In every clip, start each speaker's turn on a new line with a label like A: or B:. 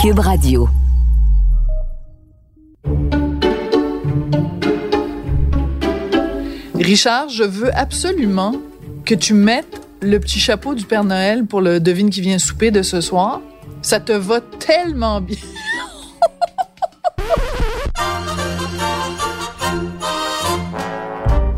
A: Cube Radio.
B: Richard, je veux absolument que tu mettes le petit chapeau du Père Noël pour le devine qui vient souper de ce soir. Ça te va tellement bien.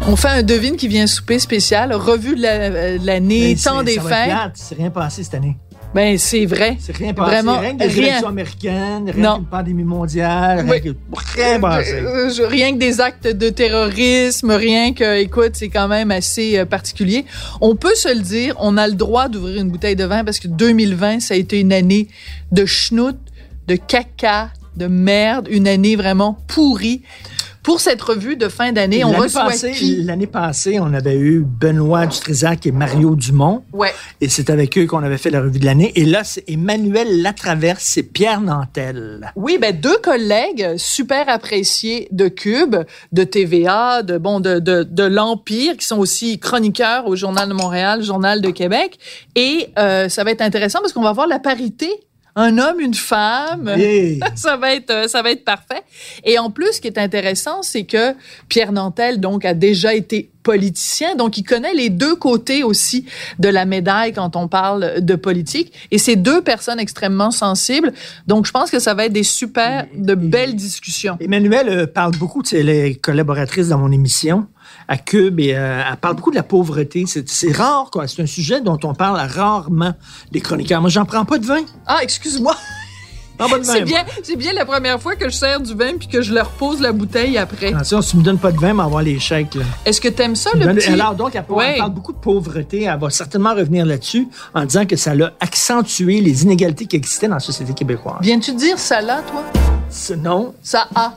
B: On fait un devine qui vient souper spécial, revue de de l'année, temps des
C: ça va être
B: fêtes.
C: C'est rien passé cette année.
B: Ben c'est vrai.
C: C'est rien passé.
B: Vraiment,
C: rien que des
B: rien.
C: élections américaines, rien qu'une pandémie mondiale,
B: Oui.
C: rien que rien passé.
B: Euh, je- rien que des actes de terrorisme, rien que, écoute, c'est quand même assez euh, particulier. On peut se le dire, on a le droit d'ouvrir une bouteille de vin parce que 2020, ça a été une année de schnout, de caca, de merde, une année vraiment pourrie. Pour cette revue de fin d'année, on reçoit
C: passée,
B: qui?
C: L'année passée, on avait eu Benoît Dutrisac et Mario Dumont.
B: Ouais.
C: Et c'est avec eux qu'on avait fait la revue de l'année. Et là, c'est Emmanuel Latraverse, c'est Pierre Nantel.
B: Oui, ben deux collègues super appréciés de Cube, de TVA, de bon de de, de l'Empire, qui sont aussi chroniqueurs au Journal de Montréal, Journal de Québec, et euh, ça va être intéressant parce qu'on va voir la parité, un homme, une femme.
C: Hey.
B: ça va être euh, ça va être parfait. Et en plus, ce qui est intéressant, c'est que Pierre Nantel donc a déjà été politicien, donc il connaît les deux côtés aussi de la médaille quand on parle de politique. Et c'est deux personnes extrêmement sensibles, donc je pense que ça va être des super de belles discussions.
C: Emmanuel euh, parle beaucoup, tu sais, elle est collaboratrice dans mon émission à Cube et euh, elle parle beaucoup de la pauvreté. C'est rare, quoi. C'est un sujet dont on parle rarement, les chroniqueurs. Moi, j'en prends pas de vin.
B: Ah, excuse-moi, c'est bien, c'est bien la première fois que je sers du vin puis que je leur pose la bouteille après.
C: Attention, si tu me donnes pas de vin, m'envoie les chèques.
B: Est-ce que t'aimes ça
C: Tu
B: le
C: donnes-
B: petit
C: Alors, donc, elle, parle-
B: Ouais.
C: elle parle beaucoup de pauvreté. Elle va certainement revenir là-dessus en disant que ça a accentué les inégalités qui existaient dans la société québécoise.
B: Viens-tu dire ça là, toi?
C: Ce- Non.
B: Ça a.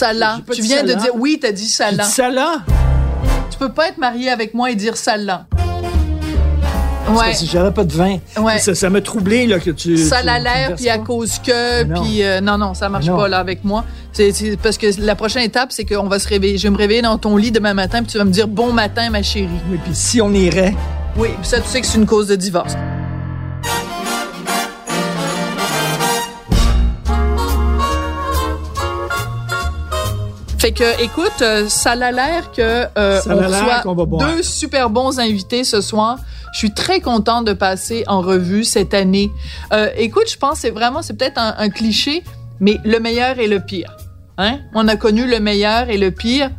C: Pas
B: Tu viens de dire oui, t'as dit. Ça là. Tu peux pas être marié avec moi et dire là. Ouais.
C: Que j'avais pas de vin.
B: Ouais.
C: Ça ça m'a troublé là, que tu.
B: Ça l'a l'air, puis à cause que, puis euh, non, non, ça marche
C: non.
B: pas là avec moi. C'est c'est parce que la prochaine étape, c'est qu'on va se réveiller. Je vais me réveiller dans ton lit demain matin, puis tu vas me dire bon matin, ma chérie.
C: Oui, puis si on irait.
B: Oui, puis ça, tu sais que c'est une cause de divorce. Fait que, écoute, euh, ça a l'air que euh, on reçoit deux super bons invités ce soir. Je suis très contente de passer en revue cette année. Euh, écoute, je pense que c'est vraiment, c'est peut-être un, un cliché, mais le meilleur et le pire. Hein? On a connu le meilleur et le pire,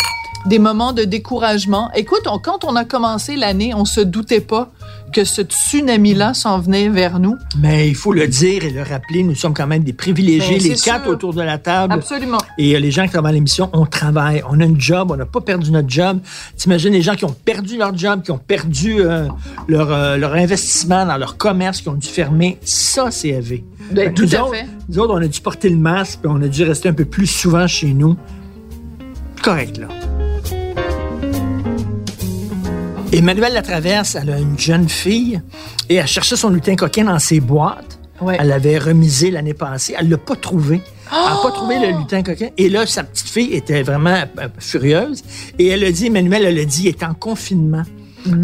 B: des moments de découragement. Écoute, on- quand on a commencé l'année, on se doutait pas que ce tsunami-là s'en venait vers nous.
C: Mais il faut le dire et le rappeler, nous sommes quand même des privilégiés,
B: Ben,
C: les quatre
B: sûr.
C: autour de la table.
B: Absolument.
C: Et euh, les gens qui travaillent à l'émission, on travaille, on a une job, on n'a pas perdu notre job. T'imagines les gens qui ont perdu leur job, qui ont perdu euh, leur, euh, leur investissement dans leur commerce, qui ont dû fermer. Ça, c'est élevé.
B: Ben, tout
C: nous
B: à
C: autres-
B: fait.
C: Nous autres, on a dû porter le masque, puis on a dû rester un peu plus souvent chez nous. Correct, là. Emmanuel Latraverse, elle a une jeune fille et elle cherchait son lutin coquin dans ses boîtes.
B: Ouais.
C: Elle l'avait remisé l'année passée. Elle l'a pas trouvé. Elle n'a pas trouvé le lutin coquin. Et là, sa petite fille était vraiment euh, furieuse. Et elle a dit, Emmanuel, elle a dit, il est en confinement.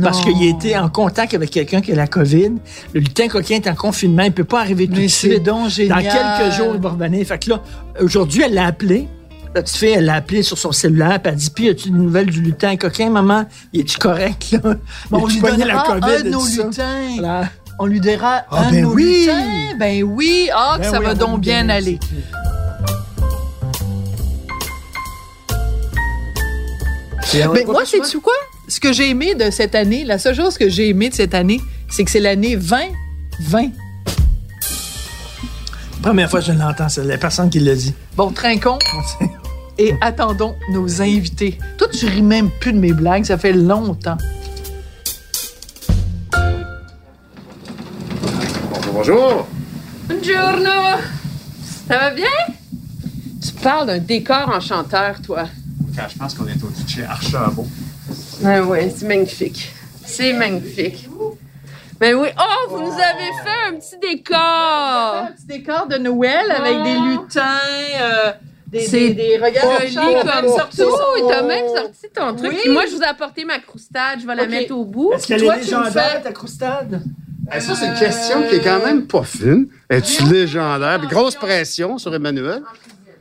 C: Parce qu'il était en contact avec quelqu'un qui a la COVID. Le lutin coquin est en confinement. Il ne peut pas arriver tout de
B: c'est
C: suite.
B: donc
C: Dans quelques jours, il va revenir. Fait que là, aujourd'hui, elle l'a appelé. La petite fille, elle l'a appelé sur son cellulaire, puis elle dit Puis, as-tu des nouvelles du lutin coquin, maman? Il est-tu correct, là?
B: Bon, on lui
C: a-tu pogné
B: donnera un de nos lutins.
C: Voilà.
B: on lui dira
C: Ah,
B: un
C: ben
B: de nos
C: oui!
B: lutins. Ben oui, ah, que
C: Ben
B: ça
C: oui,
B: va
C: on
B: donc bien aller. Mais
C: va
B: moi, c'est tu quoi? Ce que j'ai aimé de cette année, la seule chose que j'ai aimé de cette année, c'est que c'est l'année 2020.
C: Première fois que je l'entends, c'est la personne qui l'a dit.
B: Bon, trinquons et attendons nos invités. Toi, tu ris même plus de mes blagues, ça fait longtemps.
D: Bonjour, bonjour.
E: Buongiorno! Ça va bien? Tu parles d'un décor enchanteur, toi.
D: Quand je pense qu'on est au-dessus de chez Archambault.
E: Ah oui, c'est magnifique. C'est magnifique. Ben oui. Oh, vous nous avez fait un petit décor!
B: Un petit décor de Noël avec
E: Oh.
B: des lutins, euh, des,
E: C'est
B: des, des regards
E: comme
B: même sorti
E: tout.
B: son-
E: T'as même sorti ton truc.
B: Oui.
E: Puis moi, je vous ai apporté ma croustade. Je vais la mettre au bout.
C: Est-ce qu'elle est légendaire,
B: fais-
C: ta croustade?
D: Eh, ça, c'est une question qui est quand même pas fine. Es-tu légendaire? Puis grosse pression sur Emmanuel.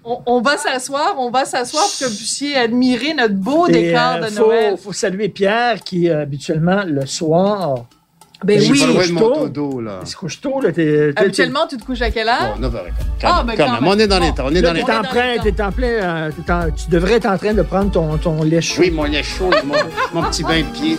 B: On, on va s'asseoir, on va s'asseoir pour que vous puissiez admirer notre beau
C: Et,
B: décor
C: euh,
B: de
C: faut,
B: Noël.
C: faut saluer Pierre qui, euh, habituellement, le soir,
B: Ben oui.
D: pas loin de mon
C: trouve.
D: dodo, là.
C: il se couche tôt. Là, t'es, t'es-
B: Habituellement, tu te couches à quelle heure?
D: Bon, 9 h
B: Ah, ben,
D: quand
B: quand
D: même. On est dans les temps. On est dans les temps.
C: t'es en plein, euh, t'es en- tu devrais être en train de prendre ton, ton lait chaud.
D: Oui, mon lait chaud, mon, mon petit bain de pied.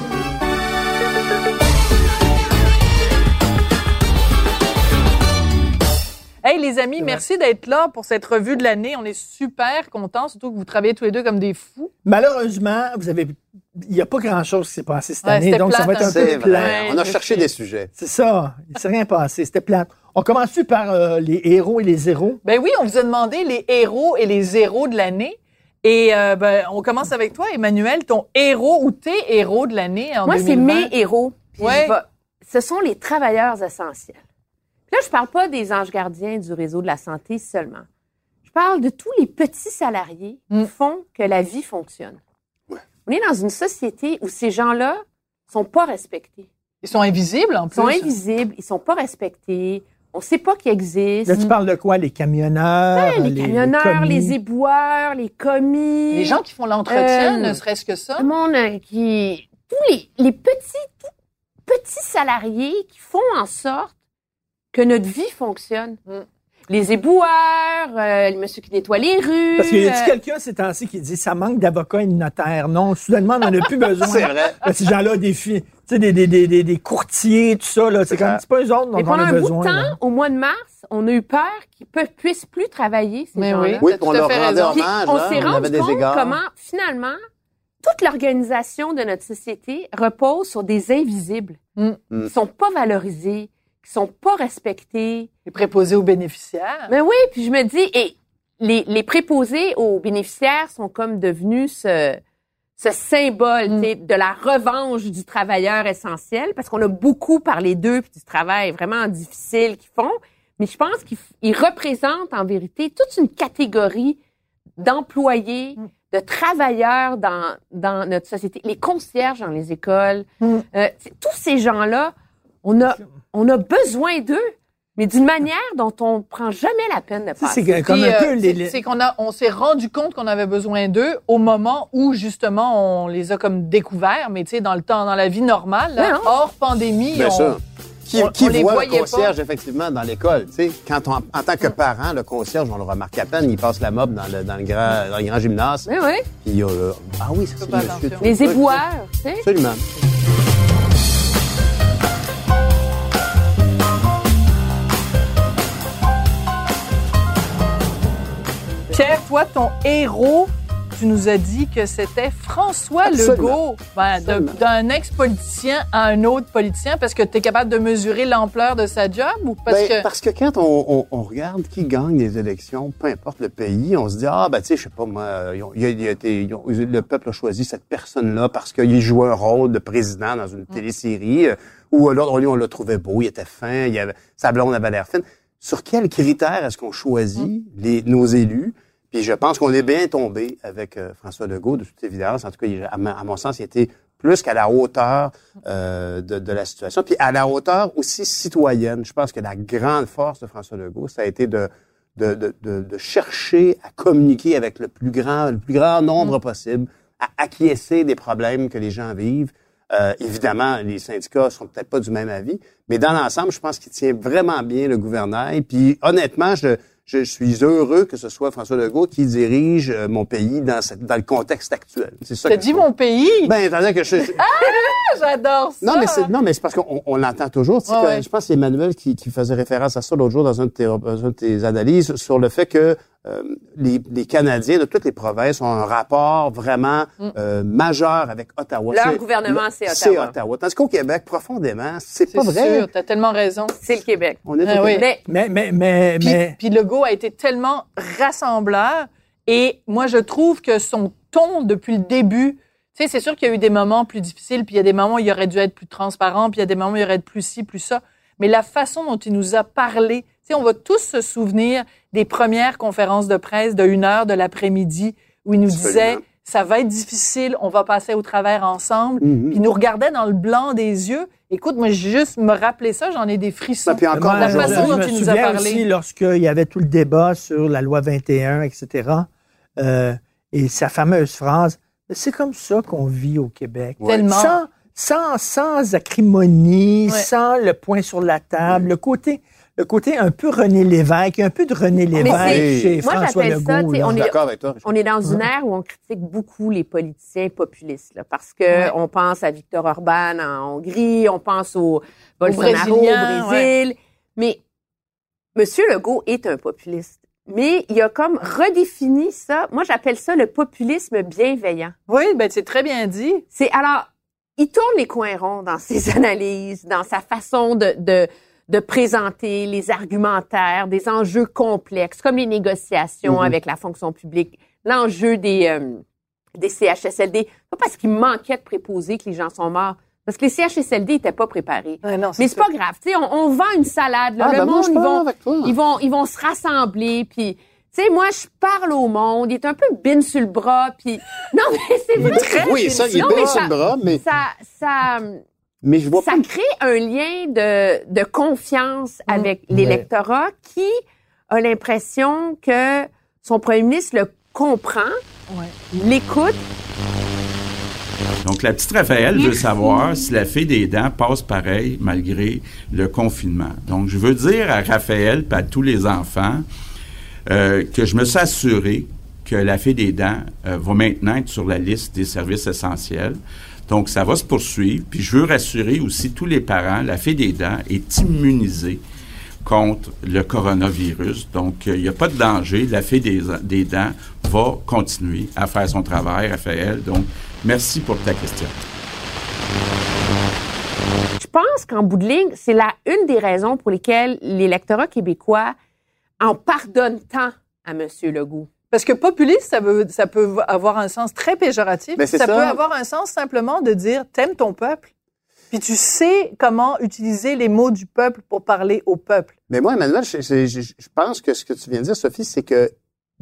B: Hey les amis, merci d'être là pour cette revue de l'année. On est super contents, surtout que vous travaillez tous les deux comme des fous.
C: Malheureusement, vous avez, il n'y a pas grand-chose qui s'est passé cette
B: Ouais,
C: année, donc ça va être un
B: hein.
C: Peu plat.
D: On a cherché des sujets.
C: C'est ça. Il ne s'est rien passé. C'était plate. On commence par euh, les héros et les zéros?
B: Ben oui, on vous a demandé les héros et les zéros de l'année. Et euh, ben, on commence avec toi, Emmanuel, ton héros ou tes héros de l'année en
F: Moi, c'est
B: 2020.
F: mes héros.
B: Ouais.
F: Ce sont les travailleurs essentiels. Puis là, je parle pas des anges gardiens du réseau de la santé seulement. Je parle de tous les petits salariés
B: Mm.
F: qui font que la vie fonctionne. On est dans une société où ces gens-là sont pas respectés.
B: Ils sont invisibles en
F: Ils
B: plus.
F: sont invisibles, ils sont pas respectés. On sait pas qu'ils existent.
C: Là, tu parles de quoi? Les camionneurs?
F: Ouais, les camionneurs,
C: commis.
F: les éboueurs, les commis.
B: Les gens qui font l'entretien,
F: Euh,
B: ne serait-ce que ça?
F: Le monde euh, qui. Tous les, les petits, tout petits salariés qui font en sorte que notre vie fonctionne.
B: Mm.
F: Les éboueurs, euh, les messieurs qui nettoient les rues.
C: Parce qu'il y a
F: euh,
C: quelqu'un ces temps-ci qui dit ça manque d'avocats et de notaires. Non, soudainement, on n'en a plus besoin.
D: C'est vrai.
C: Ces gens-là, des filles, tu sais, des, des, des, des, des courtiers, tout ça, là, c'est comme, c'est pas eux autres dont on
F: pendant
C: a
F: un bout
C: besoin.
F: de temps,
C: là.
F: au mois de mars, on a eu peur qu'ils ne puissent plus travailler, ces
B: Mais
F: gens-là.
B: oui.
D: Oui, on leur rendait hommage.
F: on s'est rendu compte
D: égards.
F: comment, finalement, toute l'organisation de notre société repose sur des invisibles
B: Mm.
D: Mm.
F: qui sont pas valorisés, qui sont pas respectés.
B: Les préposés aux bénéficiaires.
F: Mais oui, puis je me dis, et les, les préposés aux bénéficiaires sont comme devenus ce, ce symbole
B: Mm.
F: de la revanche du travailleur essentiel, parce qu'on a beaucoup parlé d'eux puis du travail vraiment difficile qu'ils font, mais je pense qu'ils représentent en vérité toute une catégorie d'employés,
B: Mm.
F: de travailleurs dans, dans notre société, les concierges dans les écoles,
B: Mm.
F: euh, tous ces gens-là, on a, on a besoin d'eux, mais d'une manière dont on prend jamais la peine de passer.
C: C'est comme
B: Puis,
C: un
B: euh,
C: peu les,
B: c'est- c'est qu'on a, on s'est rendu compte qu'on avait besoin d'eux au moment où justement on les a comme découverts, mais tu sais dans le temps, dans la vie normale, là,
F: Ouais, non.
B: hors pandémie,
D: Bien
B: on-
D: sûr. Qui,
B: on-
D: qui
B: on les
D: voit le
B: pas.
D: concierge, effectivement, dans l'école? Tu sais, quand on, en tant que parent, le concierge, on le remarque à peine, il passe la mob dans le, dans le, grand, dans le grand gymnase.
F: Oui, oui.
D: Puis il y a, euh, ah oui, ça, c'est monsieur. tout
F: Les éboueurs, tu sais.
D: Absolument.
B: Pierre, toi, ton héros, tu nous as dit que c'était François
D: Absolument.
B: Legault, Ben, d'un ex-politicien à un autre politicien, parce que tu es capable de mesurer l'ampleur de sa job ou parce
D: Ben,
B: que...
D: parce que quand on, on- on regarde qui gagne les élections, peu importe le pays, on se dit ah ben tu sais je sais pas moi, ils ont- été- ils ont- le peuple a choisi cette personne-là parce qu'il jouait un rôle de président dans une télésérie euh, ou l'autre on, on l'a trouvé beau, il était fin, il avait, sa blonde avait l'air fine. Sur quels critères est-ce qu'on choisit les, nos élus? Puis je pense qu'on est bien tombé avec euh, François Legault de toute évidence. En tout cas, il- à, ma- à mon sens, il était plus qu'à la hauteur euh, de, de la situation, puis à la hauteur aussi citoyenne. Je pense que la grande force de François Legault, ça a été de, de, de, de, de chercher à communiquer avec le plus grand, le plus grand nombre possible, à acquiescer des problèmes que les gens vivent, Euh, évidemment, les syndicats sont peut-être pas du même avis, mais dans l'ensemble, je pense qu'il tient vraiment bien le gouvernail. Puis honnêtement, je, je suis heureux que ce soit François Legault qui dirige euh, mon pays dans, cette, dans le contexte actuel. C'est ça.
B: T'as dit mon pays?
D: Ben, attendez que je.
B: Ah, j'adore ça!
D: non, mais c'est non, mais c'est parce qu'on on l'entend toujours. Tu sais,
B: Ouais,
D: que-
B: ouais.
D: Je pense que c'est Emmanuel qui, qui faisait référence à ça l'autre jour dans de tes, dans une de tes analyses sur le fait que euh, les, les Canadiens de toutes les provinces ont un rapport vraiment euh, majeur avec Ottawa.
F: Mm. Leur
D: C'est-
F: gouvernement, c'est
D: C'est
F: Ottawa.
D: Ottawa. Tandis qu'au Québec, profondément, c'est
B: C'est
D: pas vrai.
B: sûr, t'as tellement raison.
F: C'est le Québec.
D: On est
B: Ah
D: au
B: oui.
D: Québec.
F: Mais
C: Mais, mais, mais,
B: Puis,
C: mais
B: puis Legault a été tellement rassembleur et moi, je trouve que son ton depuis le début, tu sais, c'est sûr qu'il y a eu des moments plus difficiles, puis il y a des moments où il aurait dû être plus transparent, puis il y a des moments où il aurait dû être plus ci, plus ça. Mais la façon dont il nous a parlé, tu sais, on va tous se souvenir des premières conférences de presse de une heure de l'après-midi où il nous disait, ça va être difficile, on va passer au travers ensemble.
D: Mhm.
B: Puis il nous regardait dans le blanc des yeux. Écoute, moi, juste me rappeler ça, j'en ai des frissons.
D: Ben, puis encore,
B: la façon
C: je,
B: dont
C: me
B: il nous a parlé.
C: aussi lorsqu'il y avait tout le débat sur la loi 21, etc. euh, et sa fameuse phrase, c'est comme ça qu'on vit au Québec.
D: Ouais.
B: Tellement.
C: Sans, sans, sans acrimonie,
B: Ouais.
C: sans le point sur la table, le côté, le côté un peu René Lévesque, un peu de René Lévesque chez
F: moi,
C: François
F: j'appelle ça,
C: Legault. là.
F: on
D: Je suis
F: est-
D: d'accord avec toi.
F: On est dans une ère où on critique beaucoup les politiciens populistes, là, parce que on pense à Victor Orban en Hongrie, on pense au Bolsonaro au Brésil, mais Monsieur Legault est un populiste. Mais il a comme redéfini ça. Moi, j'appelle ça le populisme bienveillant.
B: Oui, ben c'est très bien dit.
F: C'est alors, il tourne les coins ronds dans ses analyses, dans sa façon de, de, de présenter les argumentaires, des enjeux complexes, comme les négociations
D: Mhm.
F: avec la fonction publique, l'enjeu des, euh, des CHSLD. Pas parce qu'il manquait de préposer que les gens sont morts, parce que les CHSLD n'étaient pas préparés.
B: Ouais, non,
F: Mais c'est pas grave, tu sais, on, on vend une salade, là,
D: Ah,
F: le
D: ben
F: monde, ils vont, ils vont, ils vont se rassembler, puis, sais, moi, je parle au monde, il est un peu bin sur le bras, puis, non, mais c'est vrai.
D: Oui, ça, il est bien sur
F: ça-
D: le bras, mais,
F: Ça, ça,
D: mais je vois
F: ça
D: pas.
F: crée un lien de, de confiance avec l'électorat qui a l'impression que son premier ministre le comprend, l'écoute,
G: Donc, la petite Raphaël veut savoir si la fée des dents passe pareil malgré le confinement. Donc, je veux dire à Raphaël et à tous les enfants euh, que je me suis assuré que la fée des dents euh, va maintenant être sur la liste des services essentiels. Donc, ça va se poursuivre. Puis, je veux rassurer aussi tous les parents, la fée des dents est immunisée contre le coronavirus. Donc, euh, il n'y a pas de danger. La fée des, des dents va continuer à faire son travail, Raphaël. Donc, merci pour ta question.
F: Je pense qu'en bout de ligne, c'est la une des raisons pour lesquelles l'électorat québécois en pardonne tant à M. Legault.
B: Parce que populiste, ça, veut, ça peut avoir un sens très péjoratif.
D: Ben, c'est
B: ça,
D: ça.
B: peut avoir un sens simplement de dire t'aimes ton peuple. Puis tu sais comment utiliser les mots du peuple pour parler au peuple.
D: Mais moi, Emmanuel, je, je- je- je pense que ce que tu viens de dire, Sophie, c'est que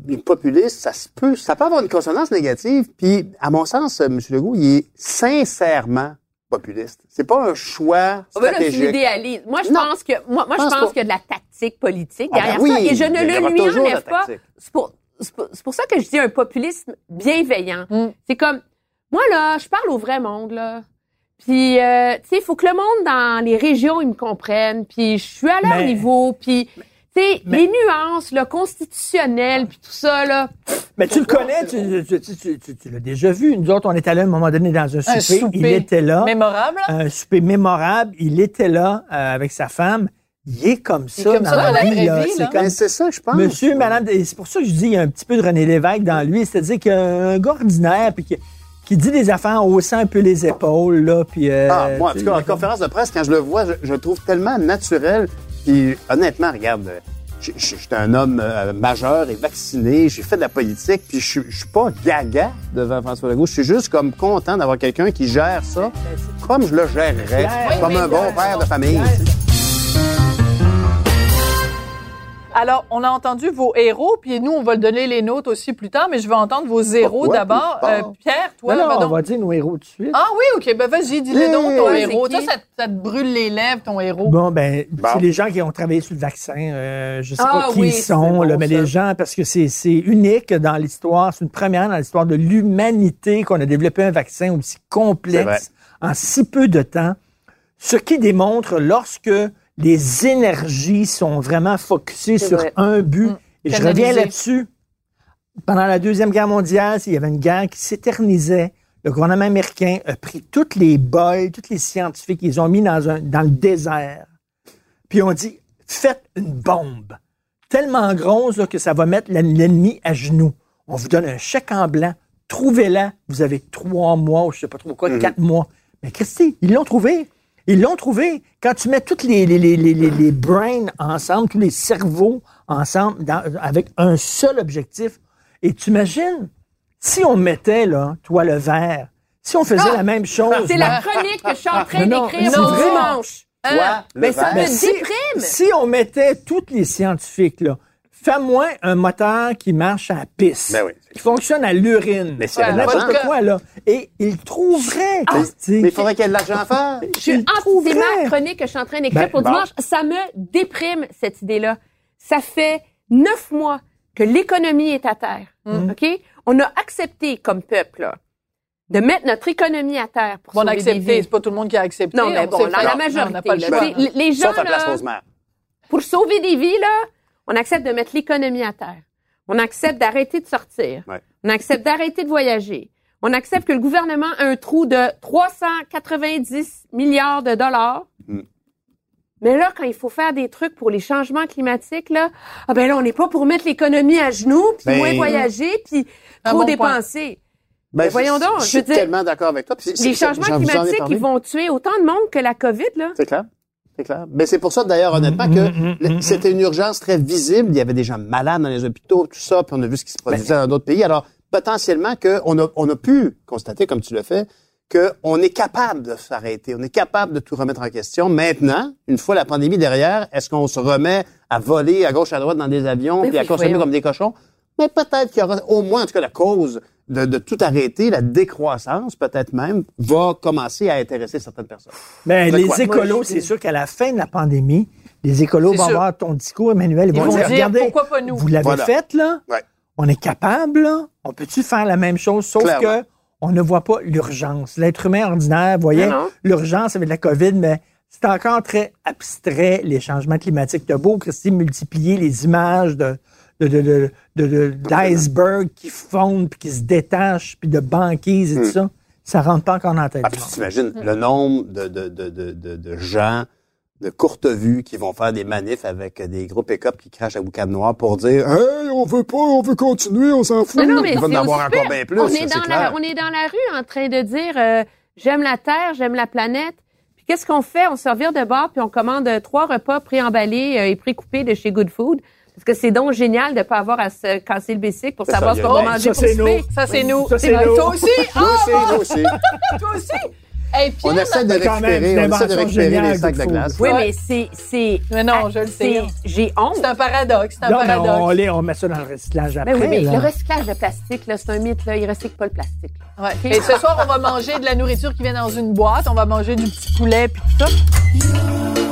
D: les populistes, ça se peut, ça peut avoir une consonance négative. Puis, à mon sens, M. Legault, il est sincèrement populiste. C'est pas un choix
F: ben là, tu
D: stratégique.
F: l'idéalises. Moi, je
D: Non.
F: pense que moi, moi
D: Je
F: je
D: pense
F: qu'il y a de la tactique politique
D: Ah ben
F: derrière
D: oui,
F: ça. Et je ne le lui enlève pas. C'est pour, c'est pour- pour ça que je dis un populisme bienveillant.
B: Mm.
F: C'est comme, moi, là, je parle au vrai monde, là. Puis, euh, tu sais, il faut que le monde dans les régions, ils me comprennent. Puis, je suis à leur
C: Mais-
F: niveau. Puis, sais,
C: Mais-
F: les nuances, le constitutionnel, puis tout ça, là.
C: Mais tu le connais, tu, tu- tu- tu- tu- tu l'as déjà vu. Nous autres, on est allés à un moment donné dans un souper.
B: Un souper
C: Il était là.
B: Mémorable.
C: Un souper mémorable. Il était là euh, avec sa femme. Il est comme ça
B: comme
C: dans
B: ça
C: la
B: dans la
C: vie.
B: vraie
C: là.
B: vie,
C: C'est
B: là.
C: comme
D: Ben, c'est ça, je pense.
C: Monsieur, madame, c'est pour ça que je dis, il y a un petit peu de René Lévesque dans lui. C'est-à-dire qu'un gars ordinaire, puis qui, qui dit des affaires en haussant un peu les épaules, là, puis... euh,
D: Ah, moi, en tout cas, en conférence de presse, quand je le vois, je, je le trouve tellement naturel. Puis, honnêtement, regarde, suis un homme euh, majeur et vacciné, j'ai fait de la politique, puis je, suis- je suis pas gaga devant François Legault. Je suis juste comme content d'avoir quelqu'un qui gère ça comme je le gérerais, comme un bon père de famille.
B: Alors, on a entendu vos héros, puis nous, on va le donner les nôtres aussi plus tard, mais je veux entendre vos héros d'abord. Euh? Pierre, toi,
C: Non, non,
B: va
C: on va dire nos héros tout de suite.
B: Ah oui, OK, ben vas-y, dis-le
D: Oui,
B: donc, ton héros. Toi, ça, ça te brûle les lèvres, ton héros.
C: Bon, ben,
D: Bon.
C: c'est les gens qui ont travaillé sur le vaccin. Euh, je sais
F: Ah
C: pas qui
F: oui,
C: ils sont,
F: bon,
C: là, mais
F: ça.
C: les gens, parce que c'est unique dans l'histoire, c'est une première dans l'histoire de l'humanité qu'on a développé un vaccin aussi complexe en si peu de temps, ce qui démontre lorsque les énergies sont vraiment focusées sur
F: vrai.
C: un but.
B: Mm.
C: Et je reviens là-dessus. Pendant la Deuxième Guerre mondiale, il y avait une guerre qui s'éternisait. Le gouvernement américain a pris toutes les boys, tous les scientifiques, ils les ont mis dans, un, dans le désert. Puis on dit, faites une bombe tellement grosse là, que ça va mettre l'en- l'ennemi à genoux. On vous donne un chèque en blanc, trouvez-la, vous avez trois mois, ou je sais pas trop quoi, quatre mois. Mais Christy, ils l'ont trouvé. Ils l'ont trouvé. Quand tu mets tous les, les, les, les, les- les brains ensemble, tous les cerveaux ensemble, dans- avec un seul objectif, et tu imagines, si on mettait, là, toi, le vert, si on faisait la même chose.
F: C'est la chronique que je suis en train
C: Non, non,
F: d'écrire dimanche.
D: Toi, le
F: Mais ça me
C: mais si,
F: déprime.
C: si on mettait tous les scientifiques, là, fais-moi un moteur qui marche à la piste,
D: Ben oui.
C: qui fonctionne à l'urine,
D: Mais c'est
C: n'importe
D: l'argent.
C: quoi, là. Et il trouverait, Christy.
D: Mais il faudrait qu'il y ait de l'argent à faire.
F: Je suis
C: Il
F: anti- c'est
C: trouverait.
F: ma chronique que je suis en train d'écrire
C: Ben,
F: pour
D: bon.
F: dimanche. Ça me déprime, cette idée-là. Ça fait neuf mois que l'économie est à terre.
B: Mm.
F: OK? On a accepté comme peuple, là, de mettre notre économie à terre pour
B: Bon, on a
F: sauver des
B: accepté,
F: vies.
B: c'est pas tout le monde qui a accepté.
F: Non, mais
B: on
F: bon,
B: s'est
F: dans
B: fait-
F: la
B: Non, on
F: majorité.
B: n'a pas le
F: là.
B: choix.
F: Tu sais, les gens,
D: Sauf à Place
F: là,
D: Rosemère.
F: pour sauver des vies, là, on accepte de mettre l'économie à terre. On accepte d'arrêter de sortir.
D: Ouais.
F: On accepte d'arrêter de voyager. On accepte que le gouvernement a un trou de 390 milliards de dollars.
D: Mm.
F: Mais là, quand il faut faire des trucs pour les changements climatiques, là, ah ben là, on n'est pas pour mettre l'économie à genoux, puis
D: Ben-
F: moins voyager, puis trop
B: bon
F: dépenser.
D: Ben,
F: Mais voyons donc,
D: Je
F: je
D: suis
F: dire,
D: tellement d'accord avec toi.
F: Les changements climatiques, ils vont tuer autant de monde que la COVID, là.
D: C'est clair. C'est clair. Mais c'est pour ça, d'ailleurs, honnêtement, que le- c'était une urgence très visible. Il y avait des gens malades dans les hôpitaux, tout ça, puis on a vu ce qui se produisait dans d'autres pays. Alors, potentiellement, que on a, on a pu constater, comme tu le fais, qu'on est capable de s'arrêter, on est capable de tout remettre en question. Maintenant, une fois la pandémie derrière, est-ce qu'on se remet à voler à gauche, à droite dans des avions,
F: Mais
D: puis à
F: oui,
D: consommer comme des cochons? Mais peut-être qu'il y aura, au moins, en tout cas, la cause de, de tout arrêter, la décroissance, peut-être même, va commencer à intéresser certaines personnes.
C: Ben,
D: De
C: les
D: quoi?
C: écolos, c'est sûr qu'à la fin de la pandémie, les écolos vont
B: sûr.
C: voir ton discours, Emmanuel, ils,
B: Ils
C: vont,
B: vont
C: dire,
B: dire,
C: regardez,
B: pourquoi pas nous?
C: vous l'avez
D: Voilà.
C: fait, là?
D: Ouais.
C: On est capable, là? On peut-tu faire la même chose? Sauf
D: Clairement.
C: que on ne voit pas l'urgence. L'être humain ordinaire voyait l'urgence avec la COVID, mais c'est encore très abstrait, les changements climatiques. T'as beau, Christy, multiplier les images de de, de, de, de- de- d'icebergs qui fondent, puis qui se détachent, puis de banquises et tout ça. Ça rentre pas encore dans la tête.
D: Ah,
C: monde.
D: t'imagines le nombre de, de, de, de, de, de gens de courte vue qui vont faire des manifs avec des gros pick-up qui crachent à boucan noir pour dire Hey, on veut pas, on veut continuer, on s'en fout.
F: Non, non, mais
D: Il va en
F: c'est
D: avoir encore bien plus.
F: On
D: ça,
F: est,
D: c'est
F: dans
D: clair.
F: la, on est dans la rue en train de dire euh, j'aime la Terre, j'aime la planète. Puis qu'est-ce qu'on fait? On se revire de bord puis on commande euh, trois repas pré-emballés euh, et pré-coupés de chez Good Food. Parce que c'est donc génial de pas avoir à se casser le bicycle pour savoir ce qu'on va
D: Ben,
F: manger
C: ça,
F: pour
C: c'est
F: souper.
C: nous.
B: Ça, c'est nous.
C: Ça, c'est nous.
B: Toi aussi? Ah,
D: aussi, nous aussi.
B: toi aussi? Hey, Pierre,
D: On essaie de récupérer, on essaie de récupérer les sacs de
C: Good
D: glace.
F: Oui, mais c'est... c'est
B: Mais non, je le sais.
F: J'ai honte.
B: C'est un paradoxe, c'est un
C: Non, mais
B: paradoxe.
C: on, les- on met ça dans le recyclage après.
F: Ben oui, mais
C: là.
F: le recyclage de plastique, là, c'est un mythe. Là. Ils recyclent pas le plastique.
B: Ouais. Et ce soir, on va manger de la nourriture qui vient dans une boîte. On va manger du petit poulet puis tout ça.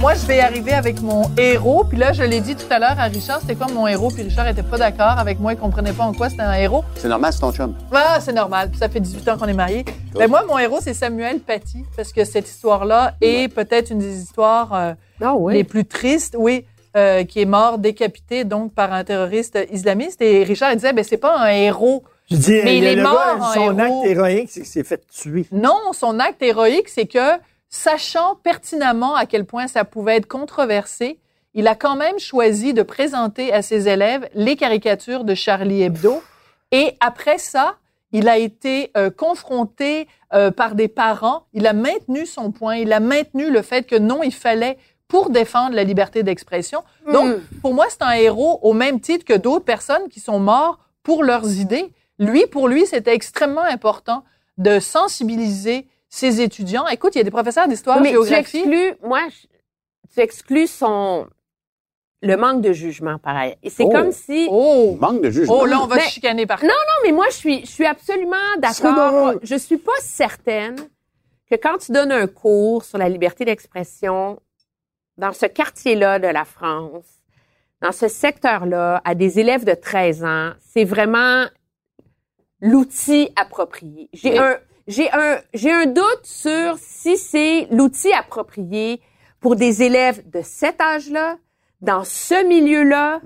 B: Moi, je vais arriver avec mon héros. Puis là, je l'ai dit tout à l'heure à Richard, c'était quoi mon héros? Puis Richard était pas d'accord avec moi. Il comprenait pas en quoi c'était un héros.
D: C'est normal, c'est ton chum.
B: Ah, c'est normal. Ça fait 18 ans qu'on est mariés. Mais moi, mon héros, c'est Samuel Paty. Parce que cette histoire-là est peut-être une des histoires euh,
F: Ah
B: les plus tristes, oui, euh, qui est mort décapité donc par un terroriste islamiste. Et Richard il disait, ben c'est pas un héros.
C: Je dis,
B: Mais il
C: le-
B: est mort
C: gars,
B: en
C: son
B: héros.
C: acte héroïque, c'est qu'il s'est fait tuer.
B: Non, son acte héroïque, c'est que sachant pertinemment à quel point ça pouvait être controversé, il a quand même choisi de présenter à ses élèves les caricatures de Charlie Hebdo. Et après ça, il a été euh, confronté euh, par des parents. Il a maintenu son point. Il a maintenu le fait que non, il fallait pour défendre la liberté d'expression. Donc, pour moi, c'est un héros au même titre que d'autres personnes qui sont morts pour leurs idées. Lui, pour lui, c'était extrêmement important de sensibiliser ses étudiants. Écoute, il y a des professeurs d'histoire,
F: mais tu
B: géographie.
F: exclus, moi, je- tu exclus son, le manque de jugement, pareil. Et c'est
D: Oh.
F: comme si,
B: Oh!
D: Manque de jugement.
B: Oh, là, on va
F: Mais-
B: se chicaner par
F: Non, non, mais moi, je suis, je suis absolument d'accord. Je suis pas certaine que quand tu donnes un cours sur la liberté d'expression dans ce quartier-là de la France, dans ce secteur-là, à des élèves de 13 ans, c'est vraiment l'outil approprié. J'ai
D: Oui.
F: un, j'ai un, j'ai un doute sur si c'est l'outil approprié pour des élèves de cet âge-là, dans ce milieu-là.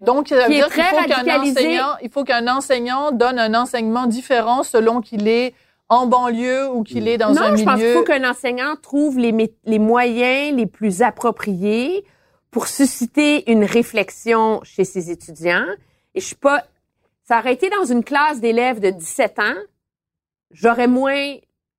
B: Donc, ça veut dire qu'il faut qu'un enseignant, il faut qu'un enseignant donne un enseignement différent selon qu'il est en banlieue ou qu'il est dans
F: non,
B: un
F: je pense qu'il
B: milieu.
F: faut qu'un enseignant trouve les, les moyens les plus appropriés pour susciter une réflexion chez ses étudiants. Et je suis pas, ça aurait été dans une classe d'élèves de 17 ans, j'aurais moins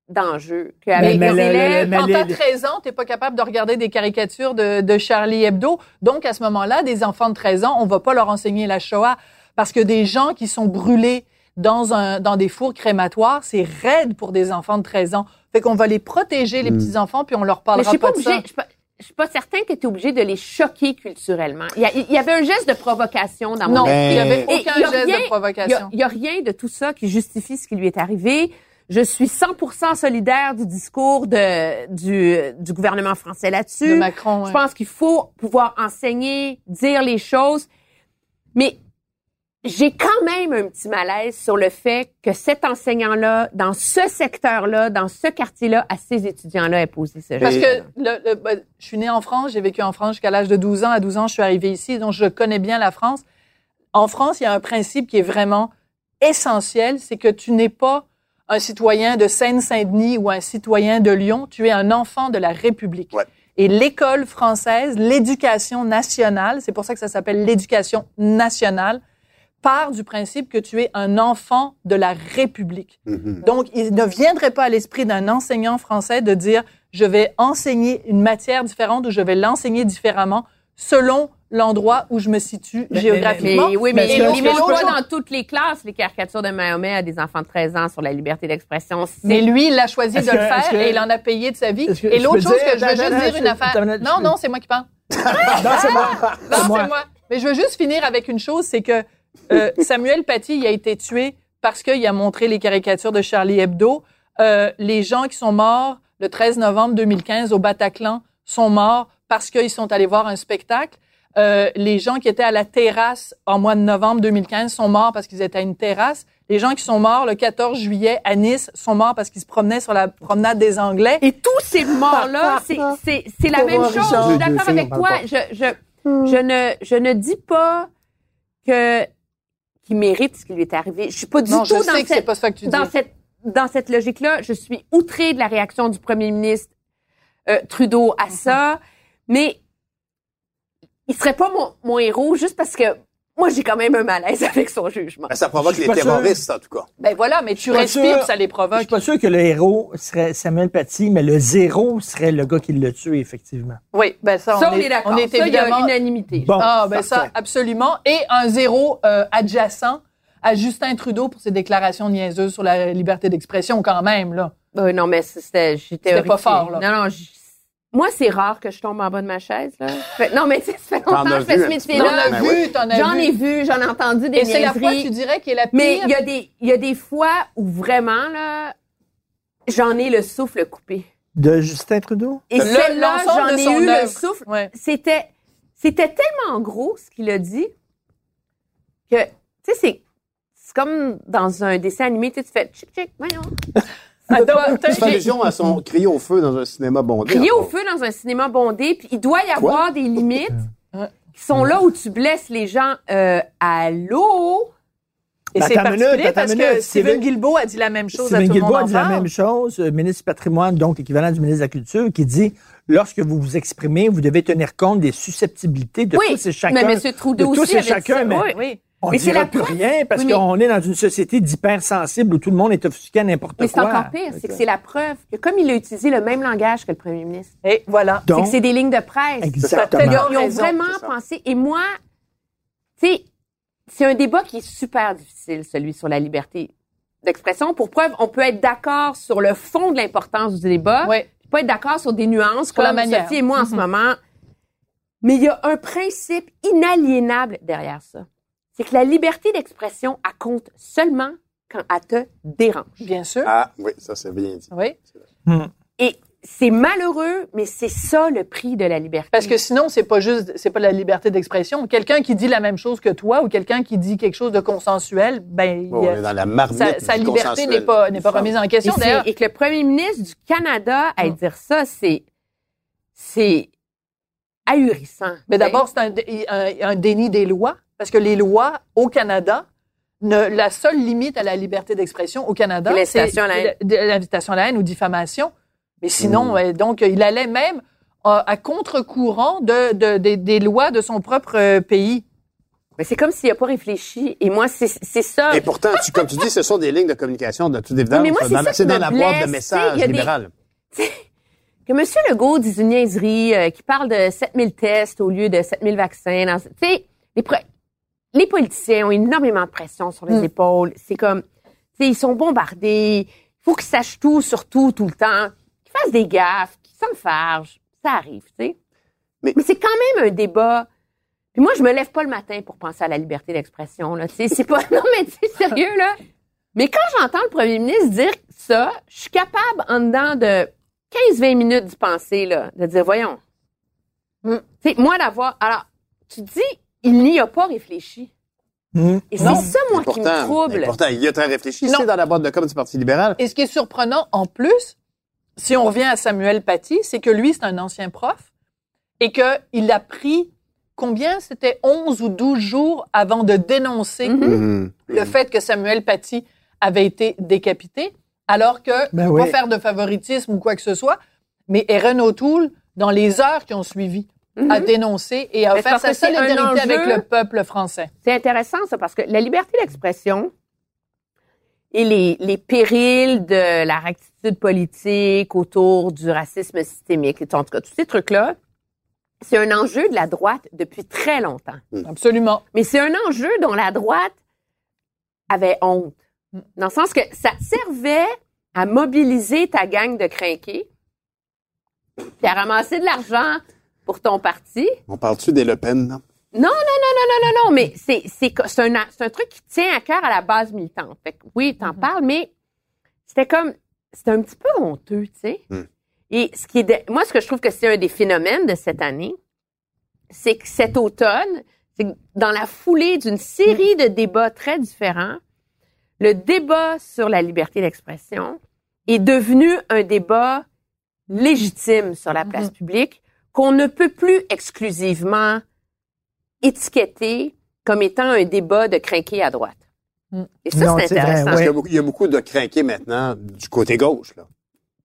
F: d'enjeux qu'avec
C: Mais- mais
F: des
C: le-
F: élèves.
B: Quand t'as 13 ans, t'es pas capable de regarder des caricatures de, de Charlie Hebdo. Donc, à ce moment-là, des enfants de 13 ans, on va pas leur enseigner la Shoah parce que des gens qui sont brûlés dans un, dans des fours crématoires, c'est raide pour des enfants de 13 ans. Fait qu'on va les protéger, les petits-enfants, puis on leur
F: Mais je
B: parlera
F: suis pas
B: pas de
F: obligée,
B: ça.
F: je suis pas, je suis pas certain que tu es obligé de les choquer culturellement. Il y, a- il y avait un geste de provocation dans mon
B: Non, il y avait aucun
F: y a
B: geste
F: rien-
B: de
F: a,
B: provocation.
F: il y a rien de tout ça qui justifie ce qui lui est arrivé. Je suis 100% solidaire du discours de, du, du gouvernement français là-dessus.
B: De Macron,
F: Je
B: ouais.
F: pense qu'il faut pouvoir enseigner, dire les choses. Mais j'ai quand même un petit malaise sur le fait que cet enseignant-là, dans ce secteur-là, dans ce quartier-là, à ces étudiants-là, ait posé ce
B: Parce que le, le- ben, je suis née en France, j'ai vécu en France jusqu'à l'âge de 12 ans. À 12 ans, je suis arrivée ici, donc je connais bien la France. En France, il y a un principe qui est vraiment essentiel, c'est que tu n'es pas un citoyen de Seine-Saint-Denis ou un citoyen de Lyon, tu es un enfant de la République.
D: Ouais.
B: Et l'école française, l'éducation nationale, c'est pour ça que ça s'appelle l'éducation nationale, part du principe que tu es un enfant de la République.
D: Mhm.
B: Donc, il ne viendrait pas à l'esprit d'un enseignant français de dire je vais enseigner une matière différente ou je vais l'enseigner différemment selon l'endroit où je me situe
C: Mais-
B: géographiquement.
F: Mais oui,
C: Mais
F: mais ils montrent pas dans toutes les classes les caricatures de Mahomet à des enfants de 13 ans sur la liberté d'expression.
B: Mais lui, il a choisi de le
C: que-
B: faire
C: que-
B: et il en a payé de sa vie.
C: Que
B: Et l'autre chose
C: dire-
B: que je veux juste dire une affaire. Non, non, c'est moi qui parle.
C: Non, c'est moi.
B: Non,
C: C'est moi.
B: c'est moi. Mais je veux juste finir avec une chose, c'est que euh, Samuel Paty il a été tué parce qu'il a montré les caricatures de Charlie Hebdo. Euh, les gens qui sont morts le 13 novembre 2015 au Bataclan sont morts parce qu'ils sont allés voir un spectacle. Euh, les gens qui étaient à la terrasse en mois de novembre 2015 sont morts parce qu'ils étaient à une terrasse. Les gens qui sont morts le 14 juillet à Nice sont morts parce qu'ils se promenaient sur la promenade des Anglais.
F: Et tous ces morts-là, c'est, c'est, c'est la même chose.
C: Richard.
F: Je suis d'accord avec toi. Je, je, je ne, je ne dis pas que, qu'il mérite ce qui lui est arrivé. Je suis pas du
B: Non, je
F: tout
B: sais
F: dans
B: que
F: cette,
B: pas ça que tu dis.
F: dans cette, dans cette logique-là. Je suis outrée de la réaction du premier ministre euh, Trudeau à ça. Mais il serait pas mon, mon héros juste parce que moi, j'ai quand même un malaise avec son jugement.
D: Ben, ça provoque
C: Je
D: les
C: sûr.
D: terroristes, en tout cas.
B: Ben voilà, mais tu respires,
C: sûr.
B: ça les
C: Je
B: provoque.
C: suis pas sûr que le héros serait Samuel Paty, mais le zéro serait le gars qui l'a tué, effectivement.
B: Oui, ben ça,
F: Ça,
B: on,
F: on est d'accord.
B: on est
F: Ça, il y a
B: évidemment.
F: unanimité.
C: Bon,
B: Ah, ben ça, absolument. Et un zéro euh, adjacent à Justin Trudeau pour ses déclarations niaiseuses sur la liberté d'expression, quand même, là.
F: Euh, non, mais c'était,
B: C'était pas fort, là.
F: Non, non, moi, c'est rare que je tombe en bas de ma chaise, là. Fait- non, mais tu sais, ça fait longtemps que je fais
D: vu
F: ce métier-là.
B: As
D: Ben
B: vu,
D: oui.
B: t'en as
F: J'en
B: vu.
F: ai vu, j'en ai entendu des
B: Et c'est la fois, tu dirais, qui est la pire?
F: Mais il y a des, il y a des fois où vraiment, là, j'en ai le souffle coupé.
C: De Justin Trudeau?
F: Et
B: Le-
F: celle-là, j'en ai eu le souffle.
B: Ouais.
F: C'était, c'était tellement gros, ce qu'il a dit, que, tu sais, c'est, c'est comme dans un dessin animé, tu sais, tu fais tchic, tchic, voyons.
D: Fais allusion à son crier au feu dans un cinéma bondé.
F: Crier au feu dans un cinéma bondé, puis il doit y
D: Quoi?
F: avoir des limites qui sont là où tu blesses les gens. Euh, allô?
B: Et
C: Ben,
B: c'est particulier
C: minute,
B: parce que. Steven Guilbeault a dit la même chose à
C: Steven
B: tout le
C: Guilbeault
B: monde
C: a
B: en
C: dit la même chose, euh, ministre du patrimoine, donc l'équivalent du ministre de la Culture, qui dit lorsque vous vous exprimez, vous devez tenir compte des susceptibilités de
F: oui,
C: tous et chacun.
F: mais M. Trudeau
C: de tous
F: aussi
C: et
F: avait dit
C: chacun,
F: ça.
C: mais
F: Oui.
C: On
F: Mais
C: ne
F: c'est
C: dira plus
F: preuve.
C: rien parce
F: Oui,
C: qu'on est dans une société d'hypersensibles où tout le monde est offusqué à n'importe quoi.
F: Mais c'est encore pire, c'est que c'est la preuve que comme il a utilisé le même langage que le premier ministre,
B: Et voilà.
F: c'est
C: Donc,
F: que c'est des lignes de presse.
C: exactement.
F: Ils ont, ils ont
B: raison,
F: vraiment pensé. Et moi, tu sais, c'est un débat qui est super difficile, celui sur la liberté d'expression. Pour preuve, on peut être d'accord sur le fond de l'importance du débat,
B: Oui.
F: puis pas être d'accord sur des nuances
B: Sur
F: comme
B: la manière.
F: Sophie et moi en ce moment. Mais il y a un principe inaliénable derrière ça. C'est que la liberté d'expression, elle compte seulement quand elle te dérange.
B: Bien sûr.
D: Ah, oui, ça, c'est bien dit.
B: Oui.
F: Et c'est malheureux, mais c'est ça le prix de la liberté.
B: Parce que sinon, c'est pas juste, c'est pas la liberté d'expression. Quelqu'un qui dit la même chose que toi ou quelqu'un qui dit quelque chose de consensuel, ben,
D: Bon,
B: il
D: dans la marmite
B: sa, sa liberté n'est pas, n'est pas remise en question.
F: c'est-
B: D'ailleurs,
F: et que le premier ministre du Canada aille dire ça, c'est c'est ahurissant.
B: mais d'abord, c'est un, dé- un, un déni des lois, parce que les lois au Canada, ne, la seule limite à la liberté d'expression au Canada,
F: C'est l'invitation à la haine.
B: ou diffamation. Mais
D: Mm.
B: sinon, euh, donc, il allait même euh, à contre-courant de, de- des- des lois de son propre euh, pays.
F: Mais c'est comme s'il n'a pas réfléchi. Et moi, c'est ça.
D: Et pourtant, tu, comme tu dis, ce sont des lignes de communication de toute évidence.
F: mais moi, c'est
D: Dans-
F: ça qui
D: C'est dans
F: me
D: la boîte de messages
F: y a des-
D: libéral.
F: que M. Legault dise une niaiserie, euh, qui parle de 7000 tests au lieu de 7000 vaccins. dans- Tu sais, les, pro- les politiciens ont énormément de pression sur les
B: Mm.
F: épaules. C'est comme, tu sais, ils sont bombardés. Il faut qu'ils sachent tout sur tout, tout le temps. Qu'ils fassent des gaffes, qu'ils s'enfargent. Ça arrive, tu sais.
D: Mais-
F: Mais, c'est quand même un débat. Puis moi, je me lève pas le matin pour penser à la liberté d'expression, là. C'est pas, non, mais tu sais, sérieux, là. Mais quand j'entends le premier ministre dire ça, je suis capable, en dedans de 15-20 minutes d'y penser, là, de dire, voyons.
B: Mm.
F: Tu sais, moi, d'avoir. Alors, tu dis, il n'y a pas réfléchi.
C: Hum.
F: Et c'est ça, moi, qui me trouble.
D: pourtant, il y a très réfléchi.
B: Non.
D: C'est dans la boîte de com du Parti libéral.
B: Et ce qui est surprenant en plus, si on revient à Samuel Paty, c'est que lui, c'est un ancien prof et qu'il a pris combien? C'était 11 ou 12 jours avant de dénoncer
F: Mhm.
D: Mhm.
B: le fait que Samuel Paty avait été décapité, alors que,
C: Ben
B: pas
C: oui.
B: faire de favoritisme ou quoi que ce soit, mais Erin O'Toole, dans les heures qui ont suivi, a
F: Mhm.
B: dénoncé et a
F: Mais parce
B: sa
F: que c'est un
B: solidarité avec le peuple français.
F: C'est intéressant, ça, parce que la liberté d'expression et les, les périls de la rectitude politique autour du racisme systémique, en tout cas, tous ces trucs-là, c'est un enjeu de la droite depuis très longtemps.
B: Absolument.
F: Mais c'est un enjeu dont la droite avait honte. Dans le sens que ça servait à mobiliser ta gang de crinqués, puis à ramasser de l'argent pour ton parti.
D: On parle-tu des Le Pen, non?
F: Non, non, non, non, non, non, non, mais c'est, c'est, un, c'est un truc qui tient à cœur à la base militante. Fait que oui, t'en parles, mais c'était comme, c'était un petit peu honteux, tu sais.
D: Mm.
F: Et ce qui est, de- moi, ce que je trouve que c'est un des phénomènes de cette année, c'est que cet automne, c'est que dans la foulée d'une série de débats très différents, le débat sur la liberté d'expression est devenu un débat légitime sur la place publique qu'on ne peut plus exclusivement étiqueter comme étant un débat de crinqué à droite.
B: Mm.
F: Et ça, c'est
C: vrai,
F: intéressant.
D: Il y a beaucoup de crinqués maintenant du côté gauche. Là.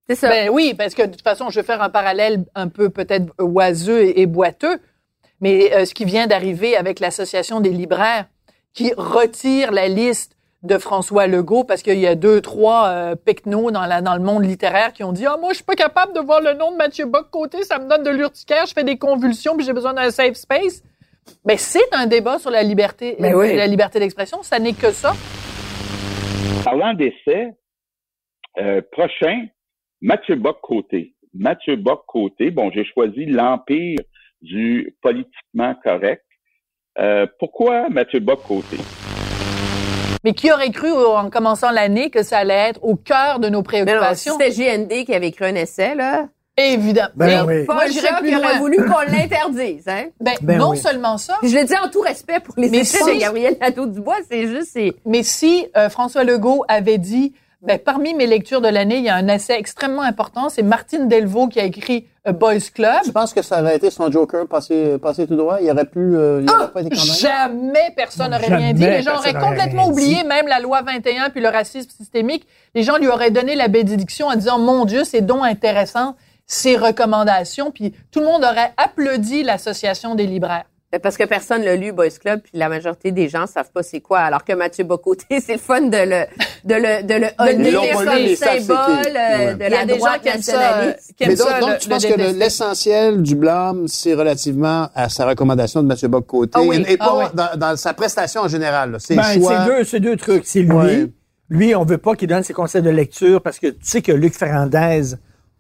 F: C'est ça.
B: Ben oui, parce que de toute façon, je vais faire un parallèle un peu peut-être oiseux et, et boiteux, mais euh, ce qui vient d'arriver avec l'Association des libraires qui retire la liste de François Legault parce qu'il y a deux, trois euh, pecnos dans, la, dans le monde littéraire qui ont dit « Ah, moi, je suis pas capable de voir le nom de Mathieu Bock-Côté, ça me donne de l'urticaire, je fais des convulsions, puis j'ai besoin d'un safe space. » Mais c'est un débat sur la liberté,
F: oui.
B: la liberté d'expression, ça n'est que ça.
H: Parlant d'essai, euh, prochain, Mathieu Bock-Côté. Mathieu Bock-Côté, bon, j'ai choisi l'empire du politiquement correct. Euh, pourquoi Mathieu Bock-Côté?
B: Mais qui aurait cru en commençant l'année que ça allait être au cœur de nos préoccupations?
F: c'était GND qui avait écrit un essai, là,
B: Évidemment.
C: Ben
B: Mais
C: oui.
F: Paul
B: Moi, j'irais
F: Choc,
B: plus
F: il aurait
B: loin.
F: voulu qu'on l'interdise. Hein?
B: Ben,
C: Ben
B: non
C: oui.
B: seulement ça,
F: Puis je le dis en tout respect pour les
B: Mais
F: essais
B: si-
F: de Gabriel Nadeau-Dubois, c'est juste... c'est-
B: mais si euh, François Legault avait dit, ben, parmi mes lectures de l'année, il y a un essai extrêmement important, c'est Martine Delvaux qui a écrit euh, Boys Club.
D: Tu penses que ça aurait été son Joker passé, passé tout droit? Il aurait pu... euh, il aurait pas été?
B: Jamais personne n'aurait rien dit. Les gens auraient complètement oublié
C: dit.
B: même la loi 21 puis le racisme systémique. Les gens lui auraient donné la bénédiction en disant, mon Dieu, c'est donc intéressant, ces recommandations. Puis tout le monde aurait applaudi l'Association des libraires.
F: Parce que personne l'a lu, Boys Club, puis la majorité des gens savent pas c'est quoi. Alors que Mathieu Bocoté, c'est le fun de le, de le, de le honner
D: c'est
F: symbole de
B: Il y a
F: la
B: des gens
F: droite
B: qui aiment ça,
F: nationaliste.
D: Mais donc,
B: ça,
D: donc
B: le-
D: tu
B: le
D: penses que le- l'essentiel du blâme, c'est relativement à sa recommandation de M. Bock-Côté
B: Ah oui,
D: et, et
B: ah
D: pas
B: oui.
D: dans, dans sa prestation en général. C'est
C: Ben,
D: le choix.
C: c'est deux, c'est deux trucs. C'est lui.
D: Ouais.
C: Lui, on veut pas qu'il donne ses conseils de lecture parce que tu sais que Luc Ferrandez,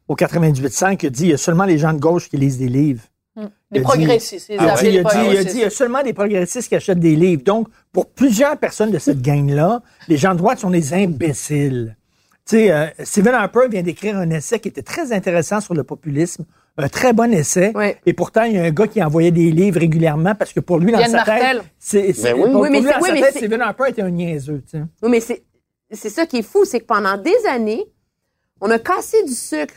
C: au 98.5, a dit il y a seulement les gens de gauche qui lisent des livres. A dit-
B: progressistes. ils
C: Il a dit, il a dit- il a
B: progressistes.
C: dit, il y a seulement des progressistes qui achètent des livres. Donc, pour plusieurs personnes de cette gang-là, les gens de droite sont des imbéciles. Tu sais, euh, Stephen Harper vient d'écrire un essai qui était très intéressant sur le populisme. Un très bon essai. Et pourtant, il y a un gars qui envoyait des livres régulièrement parce que pour lui, dans
B: Yann
C: sa
B: Martel.
C: tête, c'est, c'est-
D: oui.
C: pour,
F: Oui,
C: pour
F: mais
C: lui, dans sa tête, Stephen Harper était un niaiseux. tu sais.
F: Oui, mais c'est, c'est ça qui est fou, c'est que pendant des années, on a cassé du sucre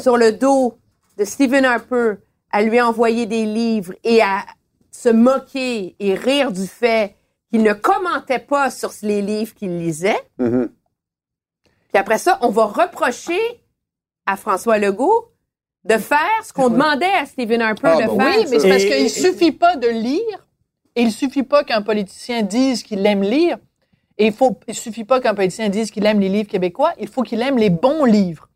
F: sur le dos de Stephen Harper à lui envoyer des livres et à se moquer et rire du fait qu'il ne commentait pas sur les livres qu'il lisait.
D: Mhm.
F: Puis après ça, on va reprocher à François Legault de faire ce qu'on demandait à Stephen Harper
D: Ah,
F: de
D: ben
F: faire.
B: Oui, mais c'est parce qu'il
C: et-
B: suffit pas de lire et il suffit pas qu'un politicien dise qu'il aime lire. Et il faut, il suffit pas qu'un politicien dise qu'il aime les livres québécois. Il faut qu'il aime les bons livres.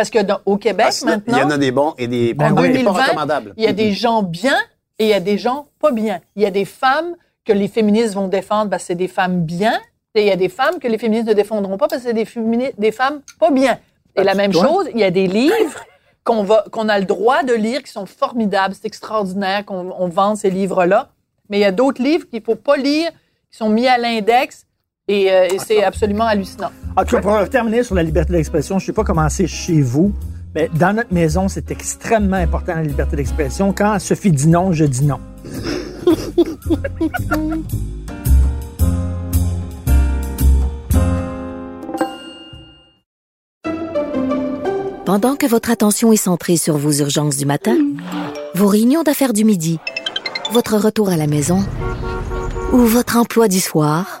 B: Parce que dans- au Québec,
D: Parce que Il y
B: maintenant,
D: en a des bons et des,
C: Ben
D: pas,
C: oui.
D: des pas
B: 2020,
D: recommandables.
B: il y a des gens bien et il y a des gens pas bien. Il y a des femmes que les féministes vont défendre parce que c'est des femmes bien et il y a des femmes que les féministes ne défendront pas parce que c'est des, femmes pas bien. Et la même
C: toi?
B: chose, il y a des livres qu'on va, qu'on a le droit de lire qui sont formidables, c'est extraordinaire qu'on on vende ces livres-là. Mais il y a d'autres livres qu'il faut pas lire, qui sont mis à l'index et, euh, et c'est absolument hallucinant.
C: En tout cas, pour terminer sur la liberté d'expression, je sais pas comment c'est chez vous, mais dans notre maison, c'est extrêmement important la liberté d'expression. Quand Sophie dit non, je dis non.
I: Pendant que votre attention est centrée sur vos urgences du matin, vos réunions d'affaires du midi, votre retour à la maison ou votre emploi du soir,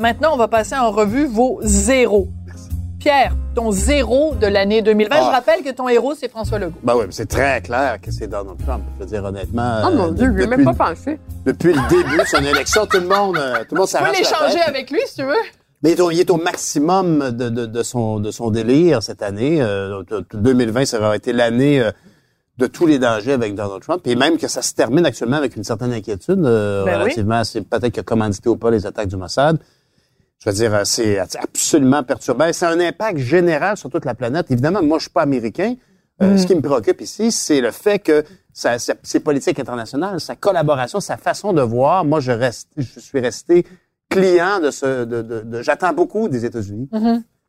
B: Maintenant, on va passer en revue vos zéros. Pierre, ton zéro de l'année 2020.
D: Ah.
B: Je rappelle que ton héros, c'est François Legault.
D: Ben oui, mais c'est très clair que c'est Donald Trump. Je veux dire, honnêtement.
F: Oh mon
D: euh,
F: Dieu, je même pas pensé.
D: depuis le début de son élection, tout le monde, euh, tout le monde
B: Tu peux
D: s'arrache
B: l'échanger avec lui, si tu veux.
D: Mais il est au, il est au maximum de, de, de son, de son délire cette année. Euh, 2020, ça aurait été l'année euh, de tous les dangers avec Donald Trump. Et même que ça se termine actuellement avec une certaine inquiétude euh,
B: Ben oui.
D: relativement, c'est peut-être qu'il a commandité ou pas les attaques du Mossad. Je veux dire, euh, c'est absolument perturbant. C'est un impact général sur toute la planète. Évidemment, moi, je suis pas américain. Euh, Ce qui me préoccupe ici, c'est le fait que sa, sa- ses politiques internationales, sa collaboration, sa façon de voir. Moi, je reste, je suis resté client de ce, de, de, de- j'attends beaucoup des États-Unis.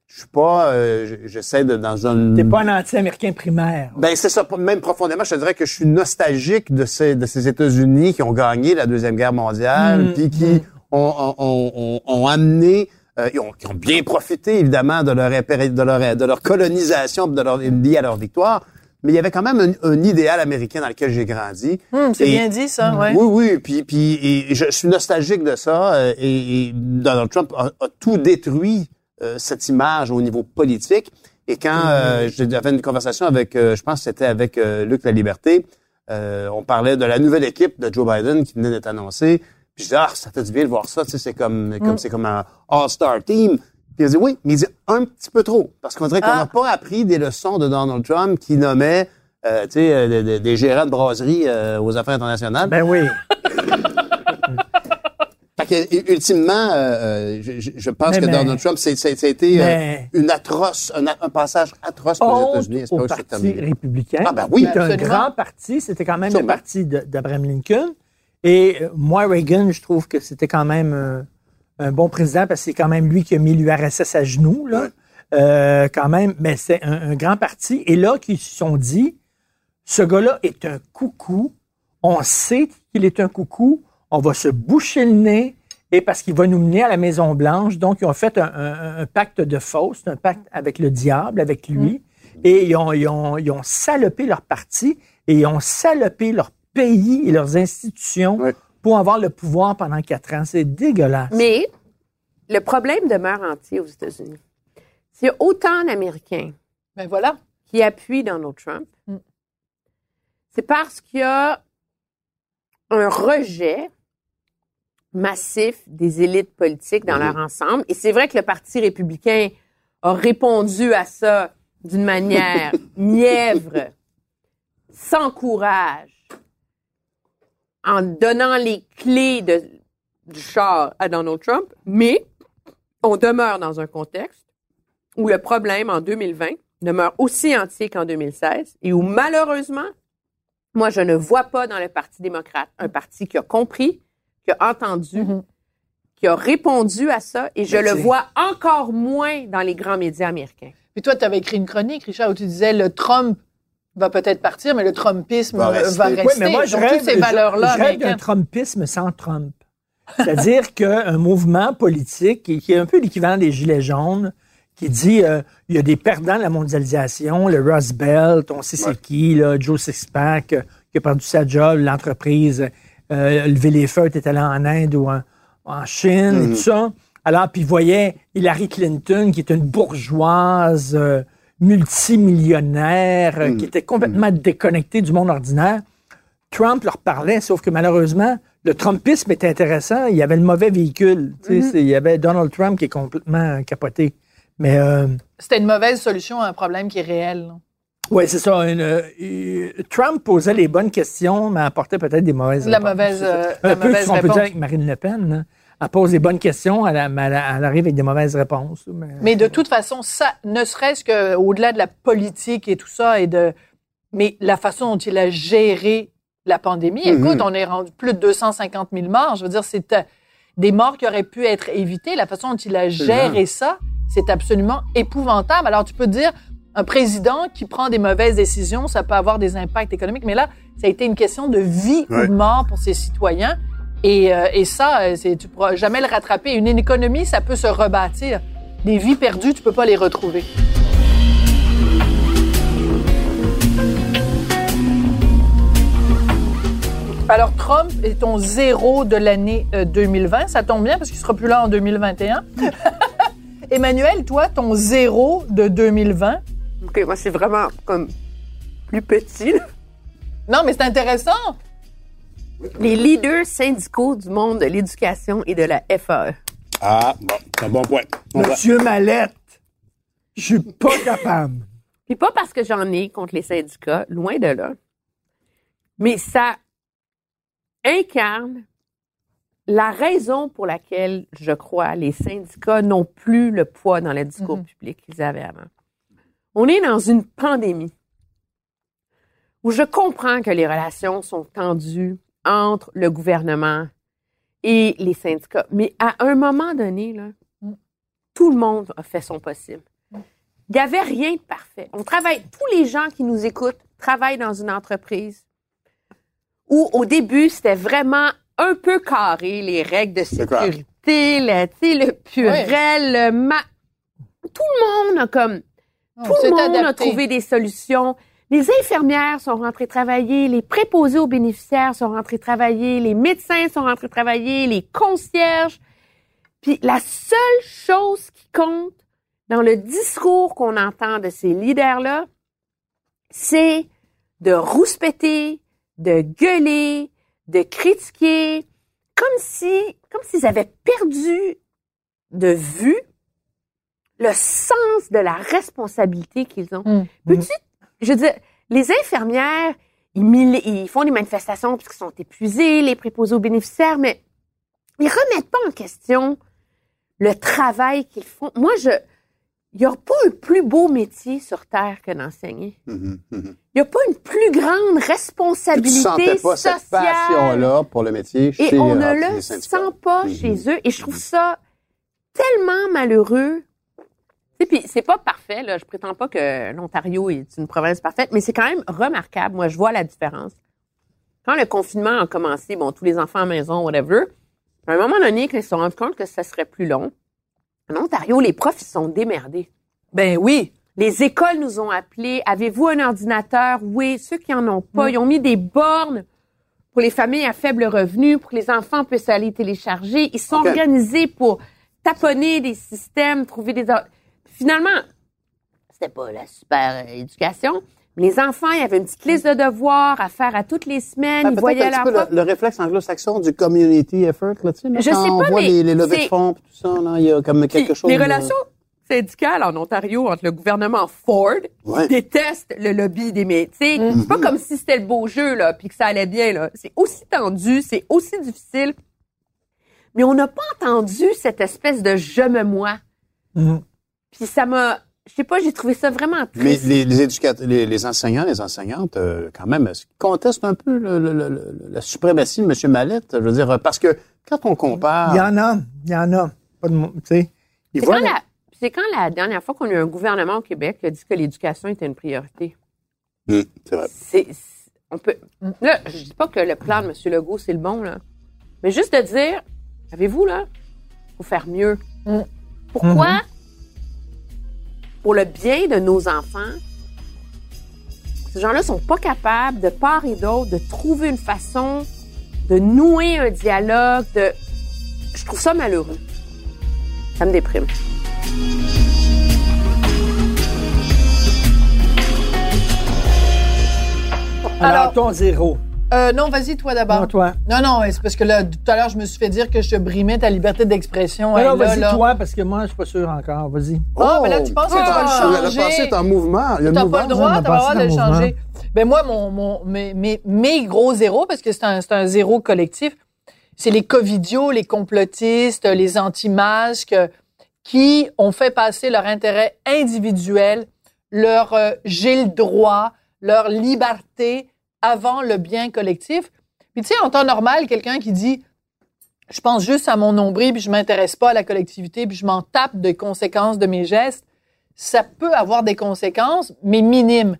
D: Je suis pas, euh, je- j'essaie de dans un.
C: T'es pas un anti-américain primaire.
D: Ben c'est ça, même profondément, je te dirais que je suis nostalgique de ces de ces États-Unis qui ont gagné la deuxième guerre mondiale,
C: Mm,
D: puis qui ont, ont, ont, ont- ont amené, euh, ils ont, qui ont bien profité évidemment de leur de leur de leur colonisation, de leur lié à leur victoire. Mais il y avait quand même un, un idéal américain dans lequel j'ai grandi.
B: Hum, c'est bien dit, ça, ouais.
D: Oui, oui, puis, puis et je suis nostalgique de ça. euh, Et, et Donald Trump a, a tout détruit euh, cette image au niveau politique. Et quand euh, j'avais une conversation avec, euh, je pense que c'était avec euh, Luc La Liberté, euh, on parlait de la nouvelle équipe de Joe Biden qui venait d'être annoncée. Puis je disais, ah, ça fait du bien de voir ça. Tu sais, c'est comme, comme c'est comme un All-Star team. Puis il a dit oui, mais il dit un petit peu trop. Parce qu'on dirait qu'on
B: Ah.
D: n'a pas appris des leçons de Donald Trump qui nommait euh, tu sais, euh, des- des- des gérants de brasserie euh, aux affaires internationales.
C: Ben oui.
D: Fait que, ultimement, euh, je, pense
C: Mais-
D: que
C: mais-
D: Donald Trump, euh,
C: Mais-
D: une atroce, un, passage atroce pour les États-Unis. C'est
C: au Parti républicain.
D: Ah ben oui.
C: C'est un grand parti. C'était quand même le parti d'Abraham Lincoln. Et euh, moi, Reagan, je trouve que c'était quand même euh, un bon président parce que c'est quand même lui qui a mis l'URSS à genoux, là. Euh, quand même, mais c'est un, un grand parti. Et là, qu'ils se sont dit, ce gars-là est un coucou. On sait qu'il est un coucou. On va se boucher le nez et parce qu'il va nous mener à la Maison-Blanche. Donc, ils ont fait un, un- un pacte de Faust, un pacte avec le diable, avec lui. Et ils ont, ils, ont, ils ont salopé leur parti et ils ont salopé leur pays et leurs institutions
D: Ouais.
C: pour avoir le pouvoir pendant quatre ans. C'est dégueulasse.
F: Mais le problème demeure entier aux États-Unis. S'il y a autant d'Américains
B: Ben voilà.
F: qui appuient Donald Trump,
B: Mm.
F: c'est parce qu'il y a un rejet massif des élites politiques dans leur ensemble. Et c'est vrai que le Parti républicain a répondu à ça d'une manière mièvre, sans courage, en donnant les clés de, du char à Donald Trump, mais on demeure dans un contexte où le problème en 2020 demeure aussi entier qu'en 2016 et où malheureusement, moi, je ne vois pas dans le Parti démocrate un parti qui a compris, qui a entendu,
B: Mhm.
F: qui a répondu à ça et je le vois encore moins dans les grands médias américains.
B: Puis toi, tu avais écrit une chronique, Richard, où tu disais le Trump va peut-être partir, mais le Trumpisme
D: Va
B: va
D: rester.
B: rester.
C: Oui, mais moi, je
B: Donc,
C: rêve,
B: toutes ces
C: je-
B: valeurs-là
C: je rêve d'un
B: américaines.
C: Trumpisme sans Trump. C'est-à-dire qu'un mouvement politique qui, qui est un peu l'équivalent des Gilets jaunes, qui dit euh, il y a des perdants de la mondialisation, le Rust Belt, on sait c'est qui, là, Joe Sixpack, euh, qui a perdu sa job, l'entreprise, euh, lever les feux, était allé en Inde ou en, en Chine et tout ça. Alors, puis il voyait Hillary Clinton, qui est une bourgeoise euh, multimillionnaire, euh, qui était complètement déconnectée du monde ordinaire. Trump leur parlait, sauf que malheureusement, le Trumpisme est intéressant. Il y avait le mauvais véhicule. Tu sais, c'est- Il y avait Donald Trump qui est complètement capoté. Mais euh,
B: C'était une mauvaise solution à un problème qui est réel.
C: ouais, c'est ça. une, euh, Trump posait les bonnes questions, mais apportait peut-être des mauvaises
B: La
C: réponses.
B: mauvaise, euh,
C: Un
B: la
C: peu
B: mauvaise
C: ce qu'on peut dire avec Marine Le Pen. hein. Elle pose des bonnes questions, elle, elle, arrive avec des mauvaises réponses. Mais,
B: Mais de toute façon, ça, ne serait-ce que au-delà de la politique et tout ça, et de, mais la façon dont il a géré la pandémie,
D: Mhm.
B: écoute, on est rendu plus de 250 000 morts. Je veux dire, c'est euh, des morts qui auraient pu être évitées. La façon dont il a géré ça, c'est absolument épouvantable. Alors, tu peux dire, un président qui prend des mauvaises décisions, ça peut avoir des impacts économiques, mais là, ça a été une question de vie
D: Ouais.
B: ou de mort pour ses citoyens. Et, euh, et ça, euh, c'est, tu pourras jamais le rattraper. Une économie, ça peut se rebâtir. Des vies perdues, tu peux pas les retrouver. Alors, Trump est ton zéro de l'année euh, 2020. Ça tombe bien parce qu'il sera plus là en 2021. Emmanuel, toi, ton zéro de 2020.
F: OK, moi, c'est vraiment comme plus petit.
B: Non, mais c'est intéressant.
F: Les leaders syndicaux du monde de l'éducation et de la. FAE.
D: Ah, bon, c'est un bon point. On va-
C: Monsieur Mallette, je suis pas capable.
F: Puis pas parce que j'en ai contre les syndicats, loin de là, mais ça incarne la raison pour laquelle, je crois, les syndicats n'ont plus le poids dans le discours
B: Mhm.
F: public qu'ils avaient avant. On est dans une pandémie où je comprends que les relations sont tendues entre le gouvernement et les syndicats, mais à un moment donné, là, tout le monde a fait son possible. Il n'y avait rien de parfait. On travaille, tous les gens qui nous écoutent travaillent dans une entreprise où au début, c'était vraiment un peu carré, les règles de sécurité, le, le purel, le ma... Tout le monde a comme... Tout le monde a trouvé des solutions. Les infirmières sont rentrées travailler, les préposés aux bénéficiaires sont rentrés travailler, les médecins sont rentrés travailler, les concierges. Puis la seule chose qui compte dans le discours qu'on entend de ces leaders-là, c'est de rouspéter, de gueuler, de critiquer, comme si, comme s'ils avaient perdu de vue le sens de la responsabilité qu'ils ont.
B: Mm.
F: Peux-tu, je veux dire, les infirmières, ils, font des manifestations parce qu'ils sont épuisés, les préposés aux bénéficiaires, mais ils remettent pas en question le travail qu'ils font. Moi, je, il n'y a pas un plus beau métier sur Terre que d'enseigner. Il n'y a pas une plus grande responsabilité
D: pas
F: sociale.
D: cette passion-là pour le métier
F: Et on
D: euh,
F: ne
D: les
F: le sent pas chez eux. Et je trouve ça tellement malheureux. Puis c'est pas parfait, là. Je prétends pas que l'Ontario est une province parfaite, mais c'est quand même remarquable. Moi, je vois la différence. Quand le confinement a commencé, bon, tous les enfants à la maison, whatever, À un moment donné, quand ils se sont rendus compte que ça serait plus long, en Ontario, les profs, ils se sont démerdés.
B: Ben oui.
F: Les écoles nous ont appelés. Avez-vous un ordinateur? Oui. Ceux qui en ont pas, ils ont mis des bornes pour les familles à faible revenu, pour que les enfants puissent aller télécharger. Ils sont organisés pour taponner des systèmes, trouver des... Finalement, c'était pas la super éducation. Mais les enfants, il y avait une petite liste de devoirs à faire à toutes les semaines.
D: Ben,
F: ils voyaient
D: un
F: leur
D: peu le, le réflexe anglo-saxon du community effort, là, tu sais, là,
F: Je
D: quand
F: sais
D: on
F: pas,
D: voit
F: mais
D: les, les levées de fonds, tout ça, là, il y a comme
F: Puis,
D: quelque chose.
F: Les
D: de-
F: relations syndicales en Ontario entre le gouvernement Ford
D: Ouais.
F: déteste le lobby des métiers.
B: Mm-hmm.
F: C'est pas comme si c'était le beau jeu là, puis que ça allait bien là. C'est aussi tendu, c'est aussi difficile. Mais on n'a pas entendu cette espèce de je me moi.
C: Mhm.
F: Puis ça m'a, je sais pas, j'ai trouvé ça vraiment
D: Mais
F: triste.
D: les, les éducateurs, les, les enseignants, les enseignantes, euh, quand même, contestent un peu le- le- le- le- la suprématie de M. Mallette. Je veux dire, parce que quand on compare.
C: Il y en a, il y en a. Pas de, mo- tu sais. Ils
F: C'est
C: voient
F: quand,
C: la-
F: c'est quand la dernière fois qu'on a eu un gouvernement au Québec qui a dit que l'éducation était une priorité.
D: Hum, c'est vrai.
F: c'est, c'est- on peut, là, je dis pas que le plan de M. Legault, c'est le bon, là. Mais juste de dire, avez-vous, là, faut faire mieux?
B: Mm.
F: Pourquoi? Pour le bien de nos enfants, ces gens-là sont pas capables, de part et d'autre, de trouver une façon de nouer un dialogue, de... Je trouve ça malheureux. Ça me déprime.
C: Alors,
B: Alors-
C: ton zéro.
B: Euh, non, vas-y, toi d'abord.
C: Non, toi.
B: Non, non, c'est parce que là, tout à l'heure, je me suis fait dire que je brimais ta liberté d'expression.
C: Vas-y, toi, parce que moi, je suis pas sûr encore. Vas-y.
B: Ah, mais là, tu penses que tu vas le
D: La
B: changer.
D: pensée est en mouvement. A une
B: T'as pas le droit, de le changer. Ben moi, mon, mon, mes, mes, mes gros zéros, parce que c'est un, c'est un zéro collectif, c'est les covidios, les complotistes, les anti-masques, qui ont fait passer leur intérêt individuel, leur euh, j'ai le droit, leur liberté avant le bien collectif. Puis tu sais, en temps normal, quelqu'un qui dit je pense juste à mon nombril, puis je m'intéresse pas à la collectivité, puis je m'en tape des conséquences de mes gestes, ça peut avoir des conséquences, mais minimes.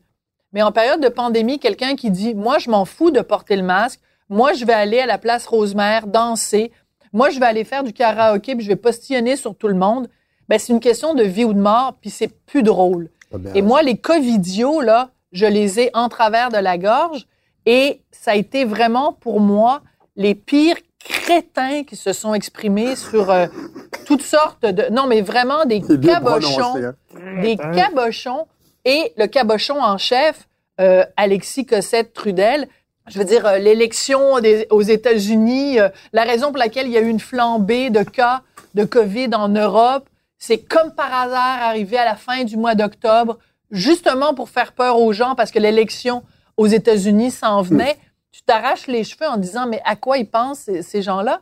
B: Mais en période de pandémie, quelqu'un qui dit moi je m'en fous de porter le masque, moi je vais aller à la place Rosemère danser, moi je vais aller faire du karaoké, puis je vais postillonner sur tout le monde, ben c'est une question de vie ou de mort, puis c'est plus drôle. Et moi les covidios là, je les ai en travers de la gorge et ça a été vraiment pour moi les pires crétins qui se sont exprimés sur euh, toutes sortes de non mais vraiment des cabochons
D: hein.
B: des cabochons et le cabochon en chef, euh, Alexis Cossette Trudel. Je veux dire, euh, l'élection des- aux États-Unis, euh, la raison pour laquelle il y a eu une flambée de cas de COVID en Europe, c'est comme par hasard arrivé à la fin du mois d'octobre, justement pour faire peur aux gens parce que l'élection aux États-Unis s'en venait. Tu t'arraches les cheveux en disant, mais à quoi ils pensent ces, ces gens-là?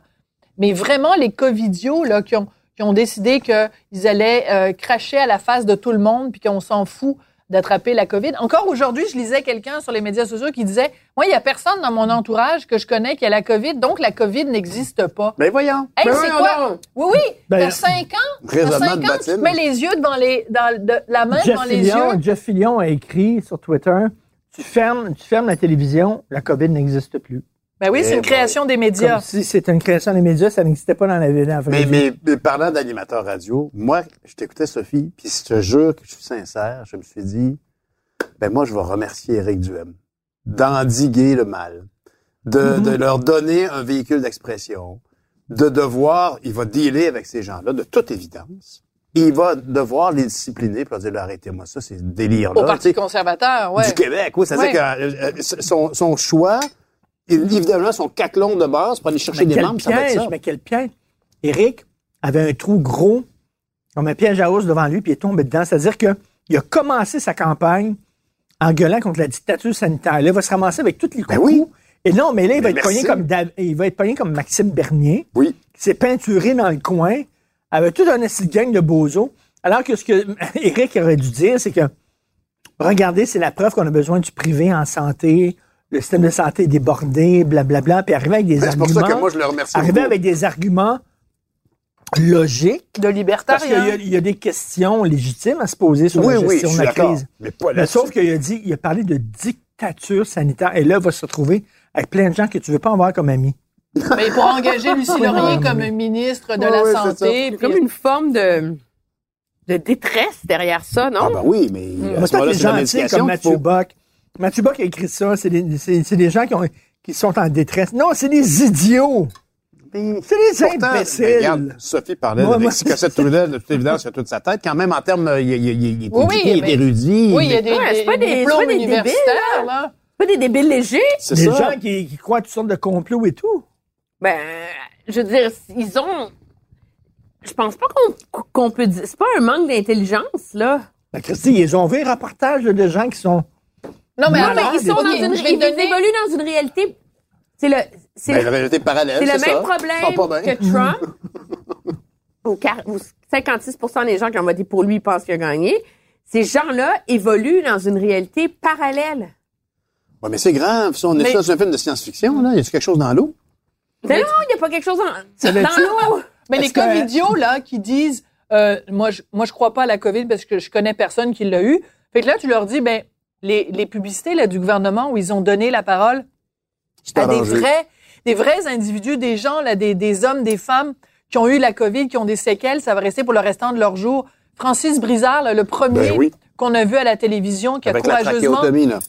B: Mais vraiment, les covidios là, qui, ont, qui ont décidé qu'ils allaient euh, cracher à la face de tout le monde puis qu'on s'en fout d'attraper la COVID. Encore aujourd'hui, je lisais quelqu'un sur les médias sociaux qui disait Moi, il n'y a personne dans mon entourage que je connais qui a la COVID, donc la COVID n'existe pas.
D: Ben voyons.
B: Hey,
F: Ben
B: c'est
F: voyons
B: quoi? Oui, oui.
C: Ben,
B: T'as cinq ans? T'as
D: Raisonnement
B: cinq
D: de
B: ans, tu te mets les yeux devant les, dans de- la main
C: Jeff
B: devant les yeux.
C: Jeff Fillion a écrit sur Twitter tu fermes, tu fermes la télévision, la COVID n'existe plus.
B: Ben oui, c'est
D: Eh
B: une création des médias.
C: Comme si c'était une création des médias, ça n'existait pas dans la, dans la vraie
D: Mais,
C: vie.
D: mais, mais parlant d'animateur radio, moi, je t'écoutais, Sophie, puis je te jure que je suis sincère, je me suis dit, ben moi, je vais remercier Éric Duhem d'endiguer le mal, de, de leur donner un véhicule d'expression, de devoir, il va dealer avec ces gens-là, de toute évidence. Il va devoir les discipliner pour dire, arrêtez-moi ça, c'est délire-là.
B: Au Parti conservateur, ouais.
D: du Québec. Oui, c'est-à-dire
B: Ouais.
D: que euh, euh, son, son choix, il- évidemment, son caclon de base pour aller chercher
C: Mais
D: des membres, ça va être
C: piège,
D: ça.
C: mais quel piège. Éric avait un trou gros, comme un piège à hausse devant lui, puis il est tombé dedans. C'est-à-dire que il a commencé sa campagne en gueulant contre la dictature sanitaire. Là, il va se ramasser avec tous les coups.
D: Ben oui.
C: Et non, mais là, il va
D: Mais
C: être pogné comme il va être pogné comme Maxime Bernier,
D: Oui.
C: qui s'est peinturé dans le coin, avec tout un assis de gang de bozos. Alors que ce que Éric aurait dû dire, c'est que regardez, c'est la preuve qu'on a besoin du privé en santé. Le système de santé est débordé, blablabla, puis arriver avec des
D: Ben, C'est pour
C: arguments.
D: ça que moi, je le remercie
C: Arriver
D: beaucoup.
C: avec des arguments logiques.
B: De
C: Parce qu'il y,
B: libertarien.
C: a- il y a des questions légitimes à se poser sur
D: Oui,
C: la
D: oui,
C: gestion de la crise.
D: Mais pas
C: Mais sauf qu'il a dit, il a parlé de dictature sanitaire. Et là, il va se retrouver avec plein de gens que tu veux pas avoir comme amis.
B: Mais pour engager Lucie Laurier comme ministre de
D: Ouais,
B: la
D: ouais.
B: Santé.
F: C'est comme une forme de, de détresse derrière ça, non?
D: Ah ben oui, mais
C: Mais
D: à ce moment-là, c'est médication
C: comme Mathieu
D: faut.
C: Bock. Mathieu Bock a écrit ça. C'est des, gens qui, ont, qui sont en détresse. Non, c'est des idiots. C'est des
D: pourtant,
C: imbéciles.
D: regarde, Sophie parlait
C: Moi,
D: de Alexis Cossette-Trudel, de toute évidence, il a toute sa tête. Quand même, en termes, euh, il, il, il, il est
B: Oui,
D: éduqué, il est érudit.
B: Oui, il y a des,
F: Ouais, c'est
B: des-
F: pas
B: des
F: pas des débiles,
B: là.
F: Pas des débiles légers.
D: C'est
C: Des
D: ça.
C: gens qui, qui croient à toutes sortes de complots et tout.
F: Ben, je veux dire, ils ont. Je pense pas qu'on qu'on peut dire. C'est pas un manque d'intelligence, là.
C: La Christy, ils ont vu un reportage là, de gens qui sont.
B: Non, mais,
C: Non,
B: attends,
C: mais
F: Ils sont dans une. Ils
B: donner-
F: évoluent dans une réalité. C'est le. C'est
D: Ben,
F: le-
D: parallèle,
F: même
D: ça.
F: Problème que Trump. ou 56% des gens qui ont voté pour lui pensent qu'il a gagné. Ces gens-là évoluent dans une réalité parallèle.
D: Ouais, mais c'est grave. On est
B: Mais-
D: dans un film de science-fiction, là. Y a quelque chose dans l'eau?
F: Mais non, il n'y a pas quelque chose dans, l'eau.
B: Mais les
C: que-
B: covidios, là, qui disent, euh, moi, je, moi, je crois pas à la COVID parce que je connais personne qui l'a eu. Fait que là, tu leur dis, ben, les, les publicités, là, du gouvernement où ils ont donné la parole à des vrais, des vrais individus, des gens, là, des, des hommes, des femmes qui ont eu la COVID, qui ont des séquelles, ça va rester pour le restant de leur jour. Francis Brizard, là, le premier
D: Ben oui.
B: qu'on a vu à la télévision, qui
D: Avec
B: a courageusement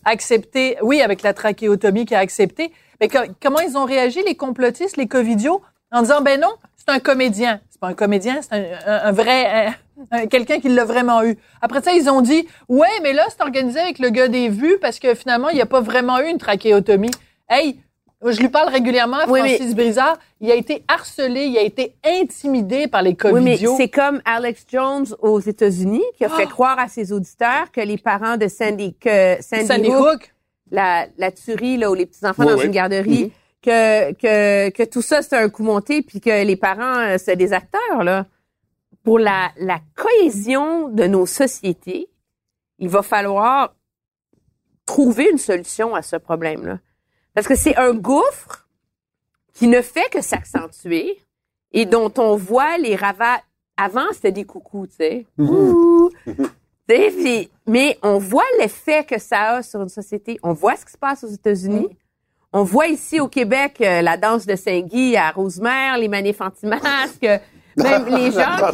B: accepté, oui, avec la trachéotomie qui a accepté. Mais comment ils ont réagi, les complotistes, les covidios, en disant, ben non, c'est un comédien. C'est pas un comédien, c'est un, un- un vrai, un- un- quelqu'un qui l'a vraiment eu. Après ça, ils ont dit, ouais, mais là, c'est organisé avec le gars des vues parce que finalement, il n'y a pas vraiment eu une trachéotomie. Hey, je lui parle régulièrement à
F: Oui,
B: Francis Brizard. Il a été harcelé, il a été intimidé par les
F: Oui, mais
B: covidios.
F: c'est comme Alex Jones aux États-Unis qui a fait
B: Ah!
F: croire à ses auditeurs que les parents de Sandy, que Sandy,
B: Sandy
F: Hook,
B: Hook.
F: La, la tuerie là où les petits enfants
D: Oui,
F: dans une garderie, que, que que tout ça c'était un coup monté puis que les parents c'est des acteurs là. Pour la la cohésion de nos sociétés, il va falloir trouver une solution à ce problème là. Parce que c'est un gouffre qui ne fait que s'accentuer et dont on voit les ravages. Avant, c'était des coucous, tu sais. Tu sais, puis- mais on voit l'effet que ça a sur une société. On voit ce qui se passe aux États-Unis. On voit ici au Québec euh, la danse de Saint-Guy à Rosemère, les manifs anti-masques, euh, même les gens.
B: Ah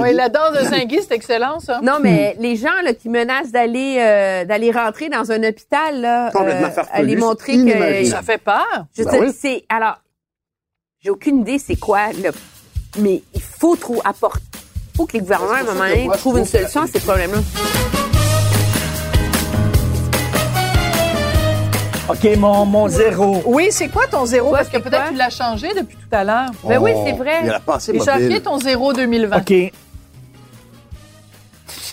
B: oui, la danse de Saint-Guy, c'est excellent, ça.
F: Non, mais les gens là, qui menacent d'aller euh, d'aller rentrer dans un hôpital, là, euh, aller montrer que
B: Ça fait peur.
F: je
D: Ben
F: sais,
D: oui.
F: c'est alors j'ai aucune idée c'est quoi mais il faut trop apporter faut que les gouvernements à un moment donné trouvent une solution à ces problèmes-là.
C: OK, mon, mon zéro.
B: Oui, c'est quoi ton zéro?
F: Toi,
B: Parce que
F: c'est
B: peut-être
F: quoi?
B: tu l'as changé depuis tout à l'heure.
F: Ben oui,
D: Oh,
F: c'est vrai.
D: Il a
B: qui est
D: mobile.
B: ton zéro 2020?
C: OK.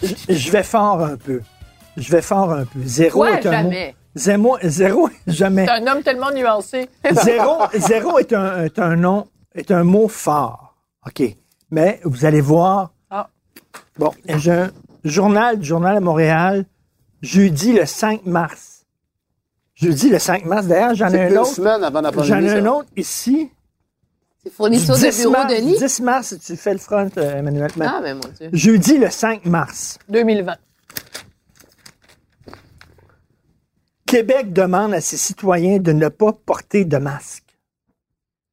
C: Je- Je vais fort un peu. Je vais fort un peu. Zéro est un mot.
F: jamais.
C: Zéro, zéro, jamais.
B: T'es un homme tellement nuancé.
C: zéro, zéro est un, est un nom, est un mot fort. OK. Mais vous allez voir. Bon, j'ai un journal du Journal à Montréal, jeudi le 5 mars. Jeudi le 5 mars. D'ailleurs, j'en ai un
D: deux
C: autre.
D: semaines avant la
C: J'en ai un autre ici.
F: C'est fourniture de
C: 10
F: bureau
C: mars,
F: de nid.
C: 10 mars, tu fais le front, euh, Emmanuel.
F: Ah, mais mon Dieu.
C: Jeudi le 5 mars.
B: 2020.
C: Québec demande à ses citoyens de ne pas porter de masque.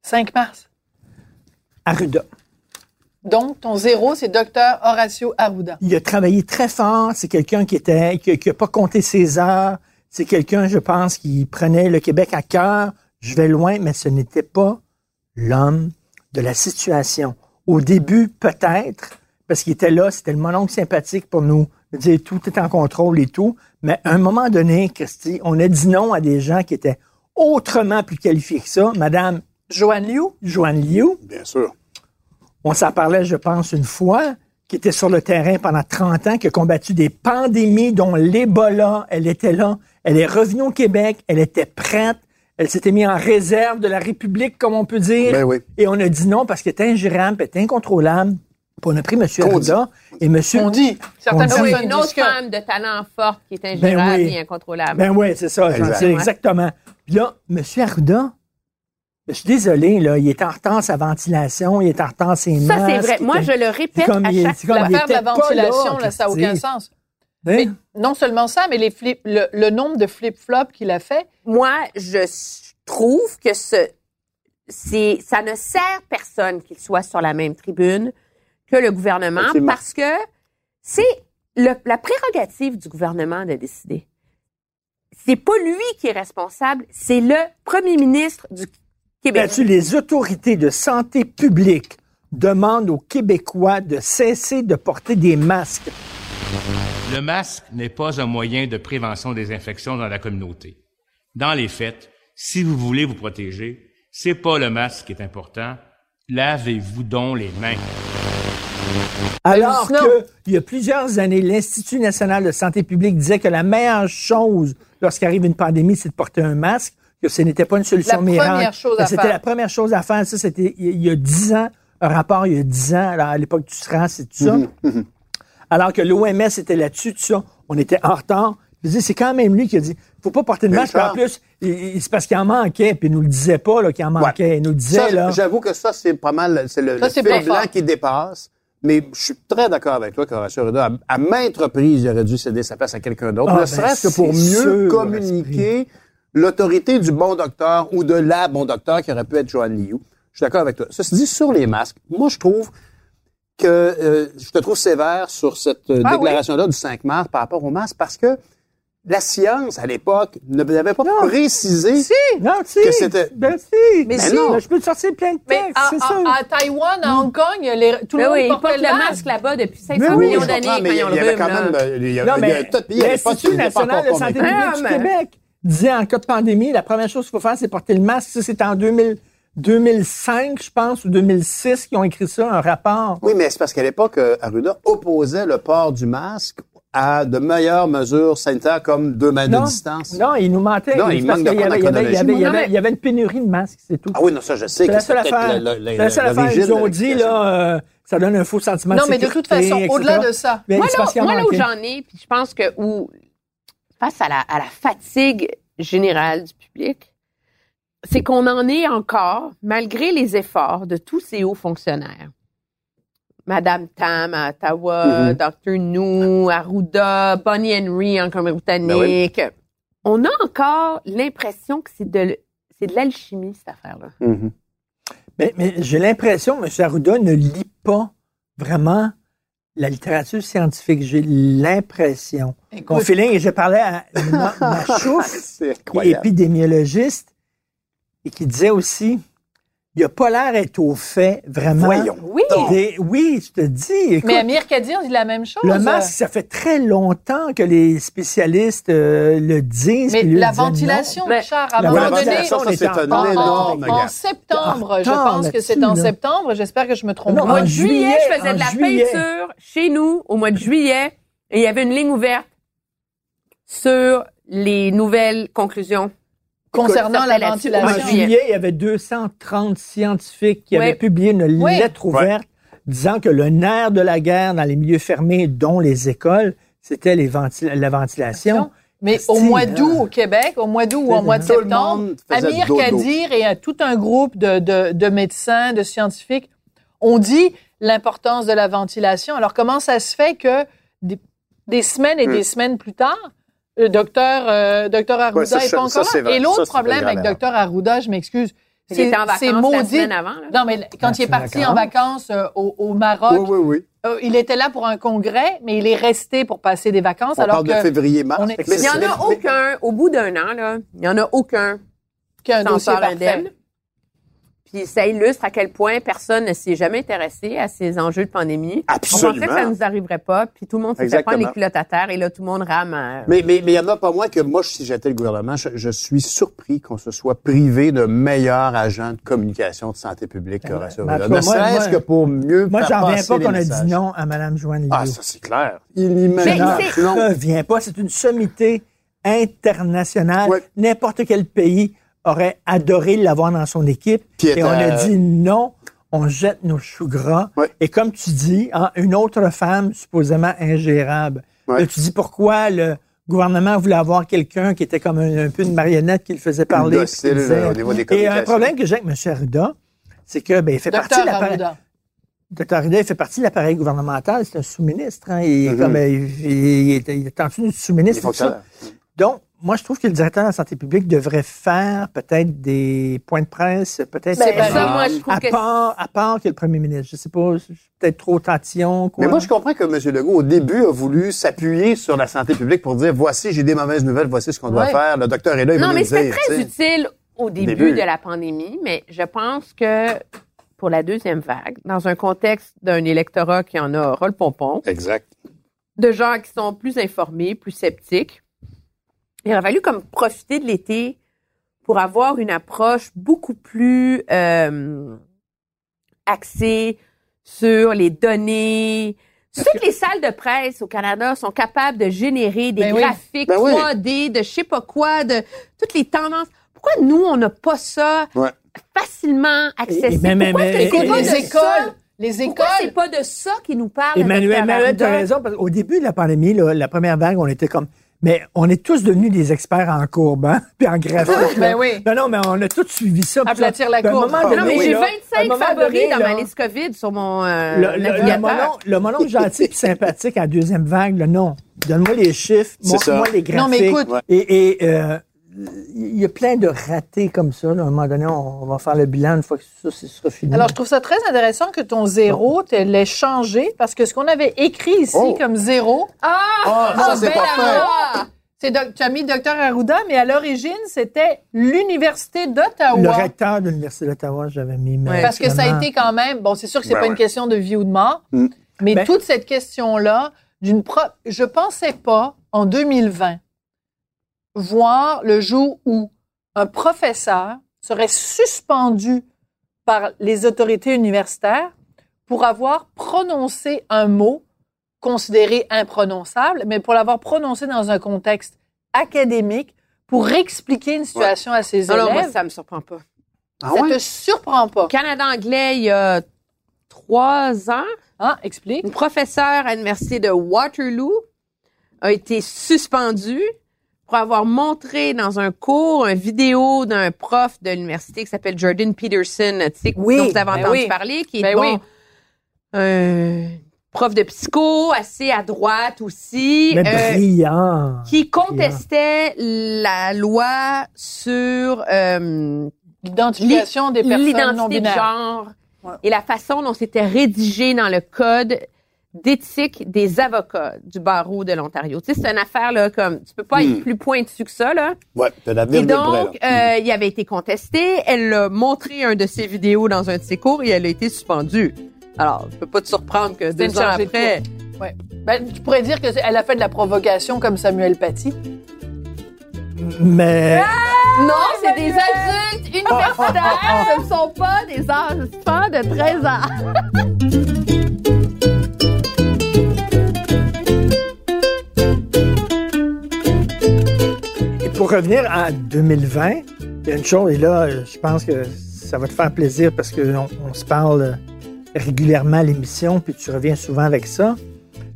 B: 5 mars.
C: Arruda.
B: Donc, ton zéro, c'est docteur Horacio Arruda.
C: Il a travaillé très fort. C'est quelqu'un qui était, qui, qui a pas compté ses heures. C'est quelqu'un, je pense, qui prenait le Québec à cœur. Je vais loin, mais ce n'était pas l'homme de la situation. Au début, peut-être, parce qu'il était là, c'était le mononcle sympathique pour nous dire tout est en contrôle et tout. Mais à un moment donné, Christy, on a dit non à des gens qui étaient autrement plus qualifiés que ça. Madame
B: Joanne Liu.
C: Joanne Liu,
D: Bien sûr.
C: On s'en parlait, je pense, une fois, qui était sur le terrain pendant 30 ans, qui a combattu des pandémies, dont l'Ebola. Elle était là. Elle est revenue au Québec. Elle était prête. Elle s'était mise en réserve de la République, comme on peut dire.
D: Ben oui.
C: Et on a dit non parce qu'elle était ingérable, elle était incontrôlable. Puis on a pris M. Arruda et M.
B: On dit. Certaines
C: On dit.
B: personnes
F: Une autre
B: que-
F: femme de talent forte qui est ingérable
C: Ben oui.
F: et incontrôlable.
C: Ben oui, c'est ça.
D: Exact.
C: C'est exactement. Puis là, M. Arruda, je suis désolé, là, il est en retard sa ventilation, il est en retard ses masques.
F: ça, c'est vrai. Moi, je le répète
C: comme
F: à
C: il est-
F: chaque
C: c'est comme
F: fois.
B: L'affaire de la ventilation,
C: là,
B: ça n'a aucun sens.
C: Hein?
B: Mais non seulement ça, mais les flip, le, le nombre de flip-flops qu'il a fait.
F: Moi, je trouve que ce, c'est, ça ne sert personne qu'il soit sur la même tribune que le gouvernement parce que c'est le- la prérogative du gouvernement de décider. C'est pas lui qui est responsable, c'est le premier ministre du Québec.
C: Là-dessus, les autorités de santé publique demandent aux Québécois de cesser de porter des masques.
J: Le masque n'est pas un moyen de prévention des infections dans la communauté. Dans les faits, si vous voulez vous protéger, c'est pas le masque qui est important. Lavez-vous donc les mains.
C: Alors
B: sinon-
C: que, il y a plusieurs années, l'Institut national de santé publique disait que la meilleure chose lorsqu'arrive une pandémie, c'est de porter un masque, que ce n'était pas une solution
B: La
C: miracle. C'était la première chose à faire. Ça, c'était il y a dix ans, un rapport il y a dix ans, alors, à l'époque du SRAS et tout ça. Alors que l'OMS était là-dessus, tout ça. On était en retard. Je dis, c'est quand même lui qui a dit, faut pas porter de masque. Puis En plus, c'est parce qu'il en manquait, puis il nous le disait pas, là, qu'il en manquait. Il nous le disait,
D: Ça,
C: là.
D: J'avoue que ça, c'est pas mal, c'est le,
B: Ça,
D: le fil blanc
B: fort.
D: qui dépasse. Mais je suis très d'accord avec toi qu'Horacio Arruda, à, à maintes reprises, il aurait dû céder sa place à quelqu'un d'autre,
C: Ah,
D: ne
C: ben,
D: serait-ce que pour mieux
C: sûr,
D: communiquer l'autorité du bon docteur ou de la bon docteur qui aurait pu être Joanne Liu. Je suis d'accord avec toi. Ceci dit, sur les masques, moi, je trouve que euh, je te trouve sévère sur cette euh,
B: Ah oui?
D: déclaration-là du 5 mars par rapport aux masques parce que la science, à l'époque, ne n'avait pas précisé
C: Non, si.
D: que c'était...
C: Ben, si.
B: Mais
D: Ben
B: si.
D: non.
C: Je peux te sortir plein de
B: Mais
C: textes,
B: à,
C: c'est sûr.
B: à Taïwan, à Hong Kong, les- tout le
F: Ben
B: monde
F: oui, ils
B: portait
F: portent le masque là-bas depuis 500
C: Mais oui,
F: millions d'années
D: mais il y avait quand même, euh, il y a,
C: Non,
D: il y
C: mais
D: tas de pays à l'époque qui
C: l'Institut
D: n'étaient pas
C: national de santé publique du
F: mais-
C: Québec disait en cas de pandémie, la première chose qu'il faut faire, c'est porter le masque. Ça, c'était en 2000 2005, je pense, ou 2006, qui ont écrit ça, un rapport.
D: Oui, mais c'est parce qu'à l'époque, euh, Arruda opposait le port du masque à de meilleures mesures sanitaires comme deux mètres
C: Non,
D: de distance.
C: non, il nous mentait.
D: Non,
C: C'est
D: il manque de
C: qu'il y avait, il y avait- il y avait- il y avait-
F: chronologie.
C: il y avait une pénurie de masques, c'est tout.
D: Ah oui, non, ça, je sais
C: C'est
D: que
C: la
D: c'est
C: seule affaire.
D: la- la- la-
C: C'est la seule affaire. Ils ont dit, là, euh, ça donne un faux sentiment
B: Non,
C: de
B: mais de
C: sécurité,
B: toute façon, au-delà de ça,
C: Mais
F: Moi,
C: c'est
F: là, moi, là où j'en ai, puis je pense que où, face à la, à la fatigue générale du public, c'est qu'on en est encore, malgré les efforts de tous ces hauts fonctionnaires. Madame Tam à Ottawa,
D: Mhm.
F: Dr. Nou, Arruda, Bonnie Henry en Colombie-Britannique. On a encore l'impression que c'est de, l- c'est de l'alchimie, cette affaire-là.
D: Mhm.
C: Mais, mais j'ai l'impression que M. Arruda ne lit pas vraiment la littérature scientifique. J'ai l'impression. Mon
B: Écoute.
C: feeling, et je parlais à Ma- qui est épidémiologiste, et qui disait aussi, il n'a pas l'air d'être au fait, vraiment.
D: Voyons.
F: Oui.
C: Des- oui, je te dis. écoute,
B: Mais Amir Kadir dit la même chose.
C: le masque, ça fait très longtemps que les spécialistes euh, le disent.
B: Mais la ventilation, Richard, à un
C: La
B: moment donné,
D: c'est
C: en
D: un
B: en,
D: énorme
B: en
D: gap.
B: septembre, je
C: En
B: pense que c'est en
C: là.
B: septembre, j'espère que je me trompe
C: Non.
F: Au mois
C: en
F: de juillet,
C: juillet,
F: je faisais
C: en
F: de la
C: juillet.
F: peinture chez nous au mois de juillet et il y avait une ligne ouverte sur les nouvelles conclusions.
B: Concernant la
F: là-dessus.
C: En
B: ventilation.
F: juillet.
C: il y avait 230 scientifiques qui
F: Oui.
C: avaient publié une
B: Oui.
C: lettre ouverte disant que le nerf de la guerre dans les milieux fermés, dont les écoles, c'était les venti- la ventilation.
B: Mais au mois d'août au Québec, au mois d'août ou au mois de septembre, Amir
D: dodo.
B: Kadir et euh, tout un groupe de, de, de médecins, de scientifiques ont dit l'importance de la ventilation. Alors comment ça se fait que des, des semaines et
D: Hmm.
B: des semaines plus tard, le docteur, euh, docteur Arruda
D: Ouais, ça,
B: n'est
D: ça,
B: pas encore
D: ça,
B: là? Et l'autre problème avec docteur Arruda, je m'excuse, c'est maudit.
F: semaine avant. là.
B: Non, mais quand
C: Ah,
B: il est parti
C: vacances.
B: en vacances euh, au, au Maroc,
D: Oui, oui, oui.
B: euh, il était là pour un congrès, mais il est resté pour passer des vacances.
D: On
B: alors
D: parle
B: que
D: de février-mars.
B: est-
F: Il n'y en a aucun, au bout d'un an, là, il n'y en a aucun
B: qu'il y a un
F: qui
B: dossier
F: sort
B: parfait.
F: indemne. Puis ça illustre à quel point personne ne s'est jamais intéressé à ces enjeux de pandémie. On
D: Absolument.
F: pensait que ça nous arriverait pas, puis tout le monde s'est fait prendre les culottes à terre, et là, tout le monde rame. à-
D: Mais mais mais il y en a pas moins que moi, si j'étais le gouvernement, je, je suis surpris qu'on se soit privé de meilleurs agents de communication de santé publique que Horacio
C: ben, moi,
D: Ne serait-ce que pour mieux
C: Moi, j'en reviens
D: passer
C: pas qu'on a dit non à Mme Joanne.
D: Ah, ça c'est clair.
C: N'en
D: Non.
C: reviens pas. C'est une sommité internationale.
D: Ouais.
C: N'importe quel pays aurait adoré l'avoir dans son équipe.
D: Puis
C: et on a
D: était-
C: dit non, on jette nos choux gras.
D: Ouais.
C: Et comme tu dis, hein, une autre femme supposément ingérable.
D: Ouais.
C: Là, tu dis pourquoi le gouvernement voulait avoir quelqu'un qui était comme un, un peu une marionnette qui le faisait parler.
D: docile,
C: disait-
D: là, au niveau des
C: Et un problème que j'ai avec M. Arruda, c'est que ben, il fait partie de l'appareil. Dr. Arruda, il fait partie de l'appareil gouvernemental. C'est un sous-ministre. Hein. Il, est
D: Mhm.
C: comme, euh, il, il est, il est en dessous du
D: Il
C: sous-ministre.
D: fonctionne.
C: ça. Donc, moi, je trouve que le directeur de la santé publique devrait faire peut-être des points de presse, peut-être
B: Ben,
C: à-
B: ça,
F: moi, je trouve
C: à,
F: que-
C: part, à part que le premier ministre. Je sais pas, peut-être trop tantillon. Quoi.
D: Mais moi, je comprends que M. Legault, au début, a voulu s'appuyer sur la santé publique pour dire, voici, j'ai des mauvaises nouvelles, voici ce qu'on doit
B: Ouais.
D: faire. Le docteur est là, il
F: Non, mais c'était très utile au début,
D: Début.
F: de la pandémie, mais je pense que pour la deuxième vague, dans un contexte d'un électorat qui en a ras le pompon,
D: Exact.
F: de gens qui sont plus informés, plus sceptiques, il aurait fallu comme profiter de l'été pour avoir une approche beaucoup plus euh, axée sur les données. Toutes les salles de presse au Canada sont capables de générer des
B: Ben oui.
F: graphiques
D: Ben oui.
F: 3D de je sais pas quoi, de toutes les tendances. Pourquoi nous, on n'a pas ça
D: Ouais.
F: facilement accessible?
C: Et même-
F: Pourquoi que
C: et-
F: c'est pas de
B: les
F: ça?
B: écoles, les écoles.
F: Pourquoi c'est pas de ça qui nous parle?
C: Emmanuel, tu as raison. Parce qu'au début de la pandémie, là, la première vague, on était comme. Mais on est tous devenus des experts en courbe, hein, puis en graphique.
B: Ben oui.
C: Non, non, mais on a tous suivi ça.
B: Aplatir la courbe. Ah,
F: Non, mais
C: donné,
F: j'ai
C: là, à un
F: 25
C: moment
F: favoris
C: donné,
F: dans
C: là,
F: ma liste COVID sur mon euh,
C: Le, le, le,
F: navigateur.
C: monon, le monon gentil et sympathique en deuxième vague, là, non. Donne-moi les chiffres, montre-moi les graphiques.
B: Non, mais écoute.
C: Et, euh, il y a plein de ratés comme ça. là. À un moment donné, on, va faire le bilan une fois que ça ce sera fini.
B: Alors, je trouve ça très intéressant que ton zéro, tu l'aies changé parce que ce qu'on avait écrit ici
D: Oh.
B: comme zéro,
F: Ah!
D: Ah, ça, c'est
B: ben
D: pas
B: tu as mis Dr Arruda, mais à l'origine, c'était l'Université d'Ottawa.
C: le recteur de l'Université d'Ottawa, j'avais mis. mais
B: Parce que ça a été quand même, bon, c'est sûr que c'est
D: Ben
B: pas
D: ouais.
B: une question de vie ou de mort,
D: Mm.
B: mais
C: Ben-
B: toute cette question-là, d'une pro, je pensais pas en 2020 voir le jour où un professeur serait suspendu par les autorités universitaires pour avoir prononcé un mot considéré imprononçable, mais pour l'avoir prononcé dans un contexte académique pour expliquer une situation à ses élèves.
F: non, moi, ça me surprend pas.
D: Ah
B: ça
D: ouais?
B: te surprend pas.
F: Au Canada anglais, il y a trois ans,
B: Hein? Explique.
F: une professeure à l'Université de Waterloo a été suspendue pour avoir montré dans un cours une vidéo d'un prof de l'université qui s'appelle Jordan Peterson, tu sais,
B: Oui,
F: dont vous avez
B: ben
F: entendu
B: oui.
F: parler, qui est
B: Ben
F: bon,
B: oui.
F: un prof de psycho, assez à droite aussi.
C: Mais
F: euh,
C: brillant.
F: qui contestait la loi sur euh,
B: L'identification des personnes non
F: l'identité de genre
B: Ouais.
F: et la façon dont c'était rédigé dans le code d'éthique des avocats du barreau de l'Ontario. Tu sais, c'est une affaire là comme tu peux pas
D: Hmm.
F: être plus pointu que ça là.
D: Ouais, t'as
F: Et
D: l'avenir de près,
F: donc,
D: là.
F: euh, il avait été contesté. Elle a montré un de ses vidéos dans un de ses cours et elle a été suspendue. Alors, je peux pas te surprendre que deux ans
B: chargée de
F: après,
B: Ouais. Ben, tu pourrais dire qu'elle a fait de la provocation comme Samuel Paty.
C: Mais.
F: Non, c'est des adultes universitaires. Ce ne sont pas des enfants de 13 ans.
C: pour revenir à 2020, il y a une chose, et là, je pense que ça va te faire plaisir parce qu'on on se parle euh, régulièrement à l'émission, puis tu reviens souvent avec ça.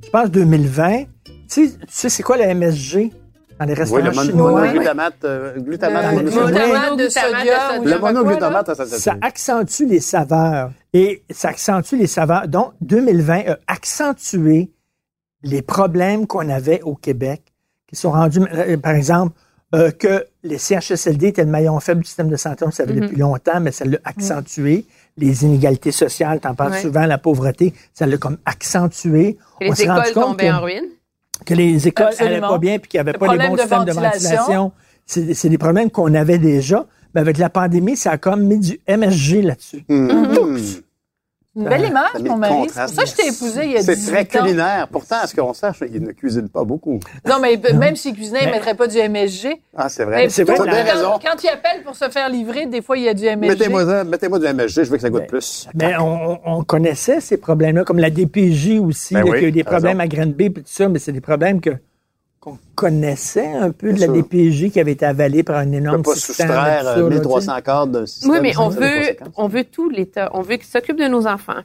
C: Je pense 2020, tu sais, tu sais c'est quoi la MSG dans les
D: Oui,
C: restaurants
D: le mon-
C: chinois?
D: monoglutamate, euh, glutamate,
B: Le
D: monoglutamate.
B: monoglutamate de sodium.
D: Le
B: quoi,
D: monoglutamate, ça, ça,
C: ça accentue les saveurs. Et ça accentue les saveurs. Donc, 2020 a accentué les problèmes qu'on avait au Québec, qui sont rendus, euh, par exemple, euh, que les CHSLD étaient le maillon faible du système de santé, on le savait
F: Mhm.
C: depuis longtemps, mais ça l'a accentué. Les inégalités sociales, t'en parles
F: Ouais.
C: souvent, la pauvreté, ça l'a comme accentué.
F: Que
C: On
F: les écoles tombaient
C: que-
F: en ruine?
C: que les écoles
B: Absolument.
C: allaient pas bien puis qu'il n'y avait
B: Le
C: pas les bons
B: de
C: systèmes de
B: ventilation?
C: C'est des problèmes qu'on avait déjà. Mais avec la pandémie, ça a comme mis du MSG là-dessus.
D: Hum.
B: Une belle image,
D: Ça met
B: mon mari. C'est pour ça que je t'ai épousé il y a
D: C'est
B: 18
D: très
B: ans.
D: culinaire. Pourtant, à ce qu'on sache, il ne cuisine pas beaucoup.
B: Non, mais même s'il cuisinait, il ne mettrait pas du MSG.
D: Ah, c'est vrai.
C: c'est
D: Tu as
C: vrai,
D: bien
C: la-
D: raison.
B: Quand, quand il appelle pour se faire livrer, des fois, il y a du MSG.
D: Mettez-moi mettez-moi du MSG, je veux que ça goûte plus.
C: Mais on, on- on connaissait ces problèmes-là, comme la DPJ aussi,
D: Ben
C: là,
D: oui,
C: qu'il y a eu des problèmes à Granby et tout ça, mais c'est des problèmes que qu'on connaissait un peu de la
D: sûr.
C: DPJ qui avait été avalée par un énorme
D: pas
C: système.
D: soustraire
C: tout ça,
D: euh,
C: là,
D: 1300 cadres d'un système.
F: Oui, mais on veut, on veut tout l'État. On veut qu'il s'occupe de nos enfants.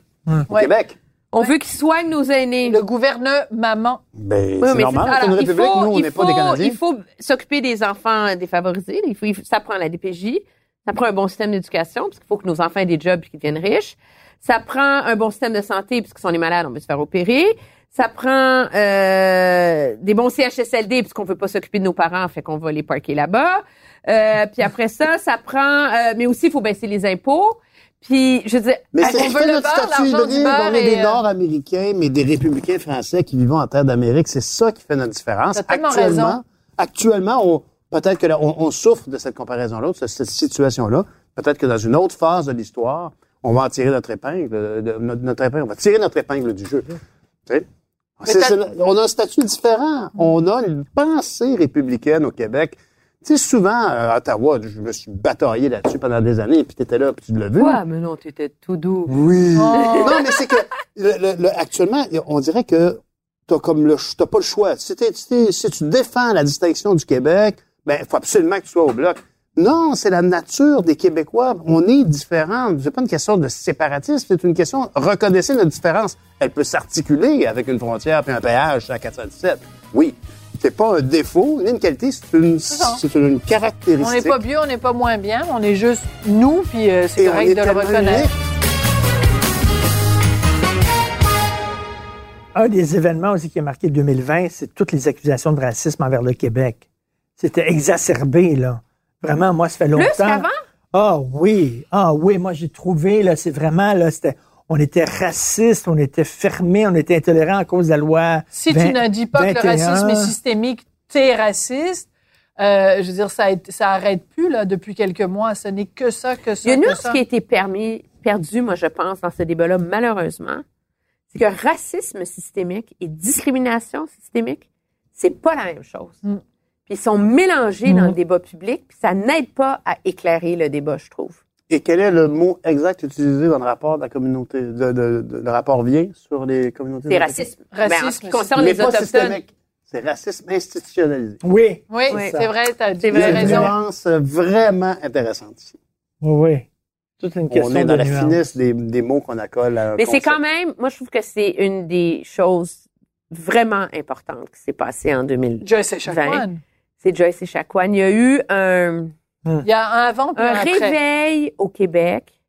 D: Au Québec,
F: On veut qu'il soigne nos aînés.
B: Le gouverneur maman.
D: ben,
F: Oui,
D: c'est
F: mais
D: normal.
F: c'est-
D: C'est une
F: alors, il
D: république,
F: faut-
D: nous, on n'est pas des Canadiens.
F: Il faut s'occuper des enfants défavorisés. Il faut, il faut- ça prend la DPJ. Ça prend un bon système d'éducation, parce qu'il faut que nos enfants aient des jobs et qu'ils deviennent riches. Ça prend un bon système de santé, puisque si on est malade, on veut se faire opérer. Ça prend euh, des bons CHSLD puisqu'on veut pas s'occuper de nos parents, fait qu'on va les parquer là-bas. Euh, puis après ça, ça prend, euh, mais aussi il faut baisser les impôts. Puis je veux dire,
D: Mais
F: on veut le
D: notre
F: beurre,
D: statut
F: l'argent du
D: hybride.
F: beurre
D: On est des
F: euh,
D: Nord-Américains, mais des républicains français qui vivent en terre d'Amérique. C'est ça qui fait notre différence. Actuellement,
B: raison.
D: actuellement, on, peut-être que là, on, on souffre de cette comparaison-là, de cette situation-là. Peut-être que dans une autre phase de l'histoire, on va en tirer notre épingle, de- notre, notre épingle. On va tirer notre épingle du jeu. Tu sais? C'est-
B: t'as-
D: c'est- on a un statut différent. On a une pensée républicaine au Québec. Tu sais, souvent, euh, à Ottawa, je me suis bataillé là-dessus pendant des années, puis tu étais là, puis tu l'as vu.
F: Ouais, mais non, t'étais tout doux.
D: Oui.
B: Oh.
D: Non, mais c'est que le, le- le- actuellement, on dirait que t'as comme le, ch- t'as pas le choix. Si, t'es- si t'es- si tu défends la distinction du Québec, ben, il faut absolument que tu sois au bloc. Non, c'est la nature des Québécois. On est différents. C'est pas une question de séparatisme, c'est une question reconnaissez notre différence. Elle peut s'articuler avec une frontière puis un péage à 417. Oui. C'est pas un défaut ni une qualité, c'est une, c'est une
B: On
D: caractéristique.
B: n'est pas mieux, on n'est pas moins bien, on est juste nous, puis euh, c'est correct de le reconnaître.
C: Un des événements aussi qui a marqué 2020, c'est toutes les accusations de racisme envers le Québec. C'était exacerbé, là. Vraiment, moi, ça fait longtemps.
F: Plus qu'avant?
C: Ah oui, ah oui, moi j'ai trouvé, là, c'est vraiment, là, c'était, on était raciste, on était fermé, on était intolérant à cause de la loi.
B: Si
C: 20
B: tu ne dis pas que le
C: 21.
B: racisme est systémique, t'es raciste. Euh, je veux dire, ça, ça arrête plus là depuis quelques mois. Ce n'est que ça, que ça,
F: Il y a une
B: ça.
F: qui a été permis, perdue, moi, je pense, dans ce débat-là, malheureusement. C'est que racisme systémique et discrimination systémique, c'est pas la même chose.
B: Mm.
F: Puis ils sont mélangés dans le débat public, puis ça n'aide pas à éclairer le débat, je trouve.
D: Et quel est le mot exact utilisé dans le rapport de la communauté, de, de- de- le rapport vient sur les communautés?
F: C'est racisme.
B: Racisme,
F: Ben, en ce qui concerne les
D: pas
F: Autochtones,
D: systémique. C'est racisme institutionnalisé.
C: Oui,
B: Oui,
F: Oui.
B: c'est vrai, t'as
F: C'est
D: Il y a
F: vrai,
D: une
B: raison.
D: nuance vraiment intéressante ici.
C: oui, oui. Toute une question
D: On est dans
C: de
D: la
C: nuance.
D: finesse des, des mots qu'on accole à un
F: Mais c'est quand même, moi, je trouve que c'est une des choses vraiment importantes qui s'est passée en 2020.
B: Joyce.
F: C'est Joyce Echaquan. Il y a eu un,
B: Il y a un avant
F: un
B: un après.
F: réveil au Québec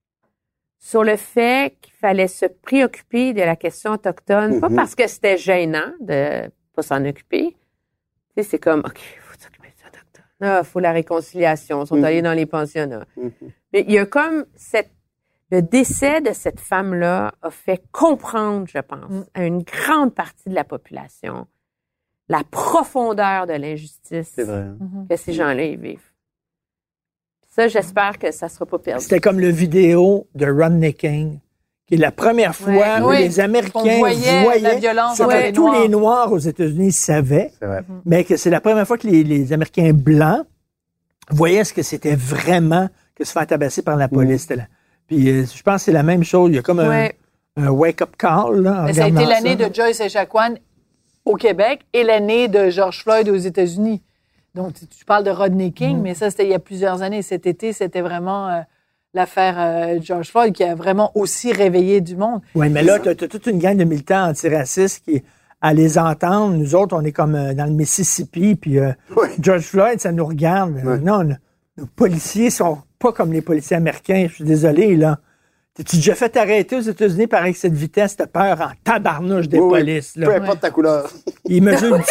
F: sur le fait qu'il fallait se préoccuper de la question autochtone, pas
D: Mhm.
F: parce que c'était gênant de pas s'en occuper. Tu sais, c'est comme, OK, faut s'occuper des autochtones. Ah, faut la réconciliation. Ils sont
D: Mhm.
F: allés dans les pensionnats.
D: Mhm.
F: Mais il y a comme cette, le décès de cette femme-là a fait comprendre, je pense,
B: Mm.
F: à une grande partie de la population la profondeur de l'injustice
D: vrai.
B: Mhm.
F: que ces gens-là y vivent. Ça, j'espère que ça sera pas perdu.
C: C'était comme le vidéo de Rodney King, qui est la première fois
F: Ouais.
C: où
B: Oui.
C: les Américains voyaient
B: la violence
C: ce
B: envers
C: que
B: les
C: tous
B: Noirs.
C: les Noirs aux États-Unis savaient,
D: vrai.
C: mais que c'est la première fois que les, les Américains blancs voyaient ce que c'était vraiment que se faire tabasser par la police. C'était là. Puis euh, je pense que c'est la même chose. Il y a comme un-
F: Ouais.
C: un, wake-up call. Là, en
B: Mais ça a été l'année
C: ça.
B: de Joyce Echaquan au Québec et l'année de George Floyd aux États-Unis. Donc, tu- tu parles de Rodney King, mais ça, c'était il y a plusieurs années. Cet été, c'était vraiment euh, l'affaire euh, George Floyd qui a vraiment aussi réveillé du monde.
C: Oui, mais là, tu as, toute une gang de militants antiracistes qui, à les entendre, nous autres, on est comme euh, dans le Mississippi, puis euh,
D: Oui.
C: George Floyd, ça nous regarde. Non, nos, nos policiers sont pas comme les policiers américains. Je suis désolé, là. T'es-tu déjà fait arrêter aux États-Unis par excès de vitesse? T'as peur en tabarnouche des
D: Oui, oui.
C: polices, là?
D: Peu importe ta couleur.
C: Il mesure 10,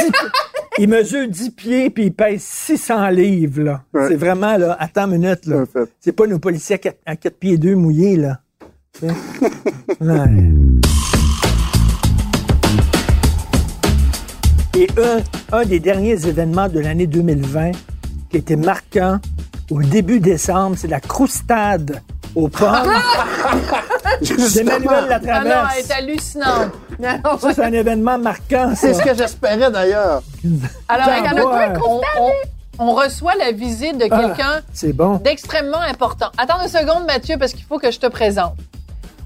C: il mesure 10 pieds, puis il pèse 600 livres, là.
D: Ouais.
C: C'est vraiment, là, attends une minute, là. C'est pas nos policiers à 4, à quatre pieds 2 mouillés, là. Ouais. Et un, un des derniers événements de l'année 2020 qui était marquant au début décembre, c'est la croustade au port d'Emmanuel
B: Ah non, elle est hallucinante.
C: Ça, c'est un événement marquant, ça.
D: C'est ce que j'espérais d'ailleurs.
B: Alors,
C: vois.
B: on, on- on reçoit la visite de
C: Ah,
B: quelqu'un
C: c'est bon.
B: d'extrêmement important. Attends une seconde, Mathieu, parce qu'il faut que je te présente.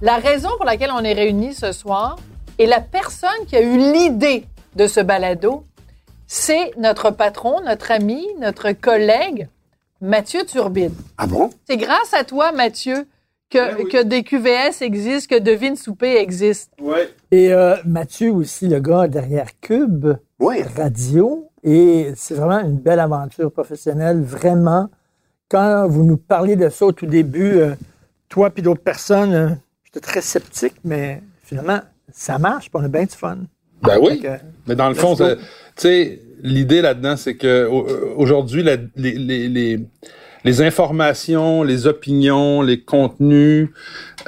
B: La raison pour laquelle on est réunis ce soir et la personne qui a eu l'idée de ce balado, c'est notre patron, notre ami, notre collègue, Mathieu Turbide.
D: Ah bon?
B: C'est grâce à toi, Mathieu, que, que des QVS existent, que Devine Souper existe.
C: Et euh, Mathieu aussi, le gars derrière Cube
D: Oui.
C: Radio. Et c'est vraiment une belle aventure professionnelle, vraiment. Quand vous nous parliez de ça au tout début, euh, toi puis d'autres personnes, euh, j'étais très sceptique, mais finalement, ça marche, puis on a bien du fun.
K: Ben oui. Mais dans le fond, tu sais, l'idée là-dedans, c'est que euh, aujourd'hui, les, les, les, les informations, les opinions, les contenus,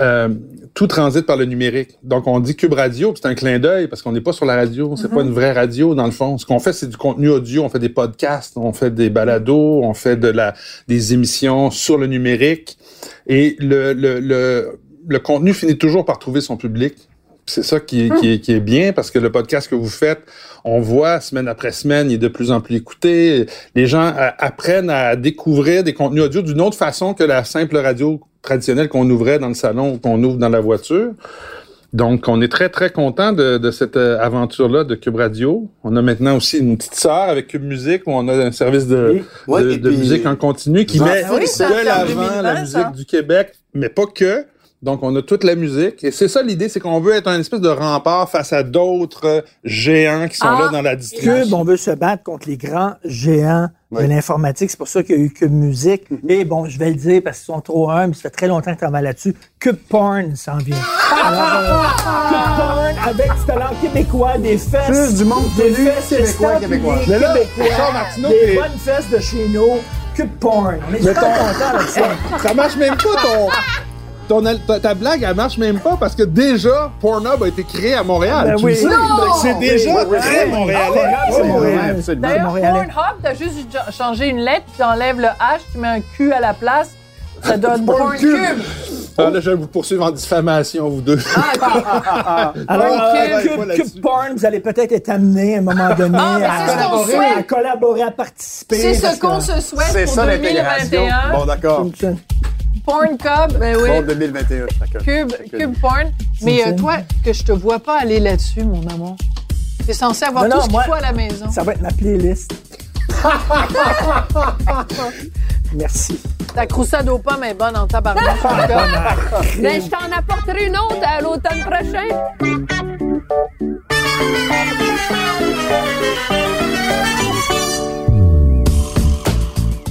K: euh, tout transite par le numérique. Donc, on dit Cube Radio, c'est un clin d'œil parce qu'on n'est pas sur la radio, c'est pas une vraie radio dans le fond. Ce qu'on fait, c'est du contenu audio. On fait des podcasts, on fait des balados, on fait de la des émissions sur le numérique, et le le le, le contenu finit toujours par trouver son public. C'est ça qui est, qui, est, qui est bien parce que le podcast que vous faites, on voit semaine après semaine, il est de plus en plus écouté. Les gens euh, apprennent à découvrir des contenus audio d'une autre façon que la simple radio traditionnelle qu'on ouvrait dans le salon ou qu'on ouvre dans la voiture. Donc, on est très, très content de, de cette euh, aventure-là de Cube Radio. On a maintenant aussi une petite sœur avec Cube Musique où on a un service de, de, musique en continu qui
D: en
K: met de l'avant la
B: 2020,
K: musique
B: ça?
K: du Québec, mais pas que. Donc, on a toute la musique. Et c'est ça l'idée, c'est qu'on veut être un espèce de rempart face à d'autres euh, géants qui sont
B: Ah!
K: là dans la distribution.
C: Cube, on veut se battre contre les grands géants de l'informatique. C'est pour ça qu'il y a eu Cube Musique. Et bon, je vais le dire parce qu'ils sont trop humbles. Ça fait très longtemps que je travaille là-dessus. Cube Porn s'en vient. Alors, euh, Cube Porn avec du talent québécois, des fesses.
D: Plus du monde
C: des fesses
D: québécois, québécois.
K: Mais là,
C: québécois, des bonnes fesses de chez nous. Cube Porn. On est super contents de ça.
K: Ça marche même pas ton... ton ta, ta blague, elle marche même pas parce que déjà, Pornhub a été créé à Montréal.
C: Ben
K: Tu
C: oui.
K: C'est déjà
C: Oui,
K: très
C: oui.
K: montréalais.
C: Pornhub, c'est
K: Oui, oui,
C: Montréal.
B: D'ailleurs,
C: Montréalais.
B: Pornhub, t'as juste dû changer une lettre, tu enlèves le H, tu mets un Q à la place, ça donne Porncube.
K: Ah, là, je vais vous poursuivre en diffamation, vous deux.
C: Alors,
K: Ouais,
C: euh,
K: ouais,
C: Cube, Porn, vous allez peut-être être amené à un moment donné
B: Ah, mais c'est ce qu'on
C: collaborer,
B: souhaite.
C: à collaborer, à participer.
B: C'est ce qu'on se souhaite
D: C'est
B: pour
D: ça l'intégration.
B: 2021.
D: Bon, d'accord.
B: Porncub, ben oui.
D: Bon, 2021, chacun.
B: Cube, Cube Porn. Mais euh, toi, que je te vois pas aller là-dessus, mon amour. T'es censé avoir
C: Non,
B: tout
C: non,
B: ce qu'il faut à la maison.
C: Ça va être ma playlist. Merci.
B: Ta croussade aux pommes est bonne en tabarnak.
F: Mais je t'en apporterai une autre à l'automne prochain.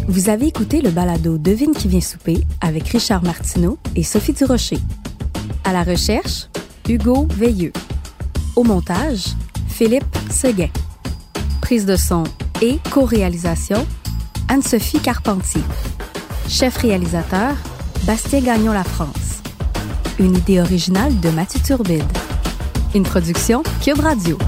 L: Vous avez écouté le balado Devine qui vient souper avec Richard Martineau et Sophie Durocher. À la recherche, Hugo Veilleux. Au montage, Philippe Seguin. Prise de son et co-réalisation, Anne-Sophie Carpentier. Chef réalisateur, Bastien Gagnon La France. Une idée originale de Mathieu Turbide. Une production Cube Radio.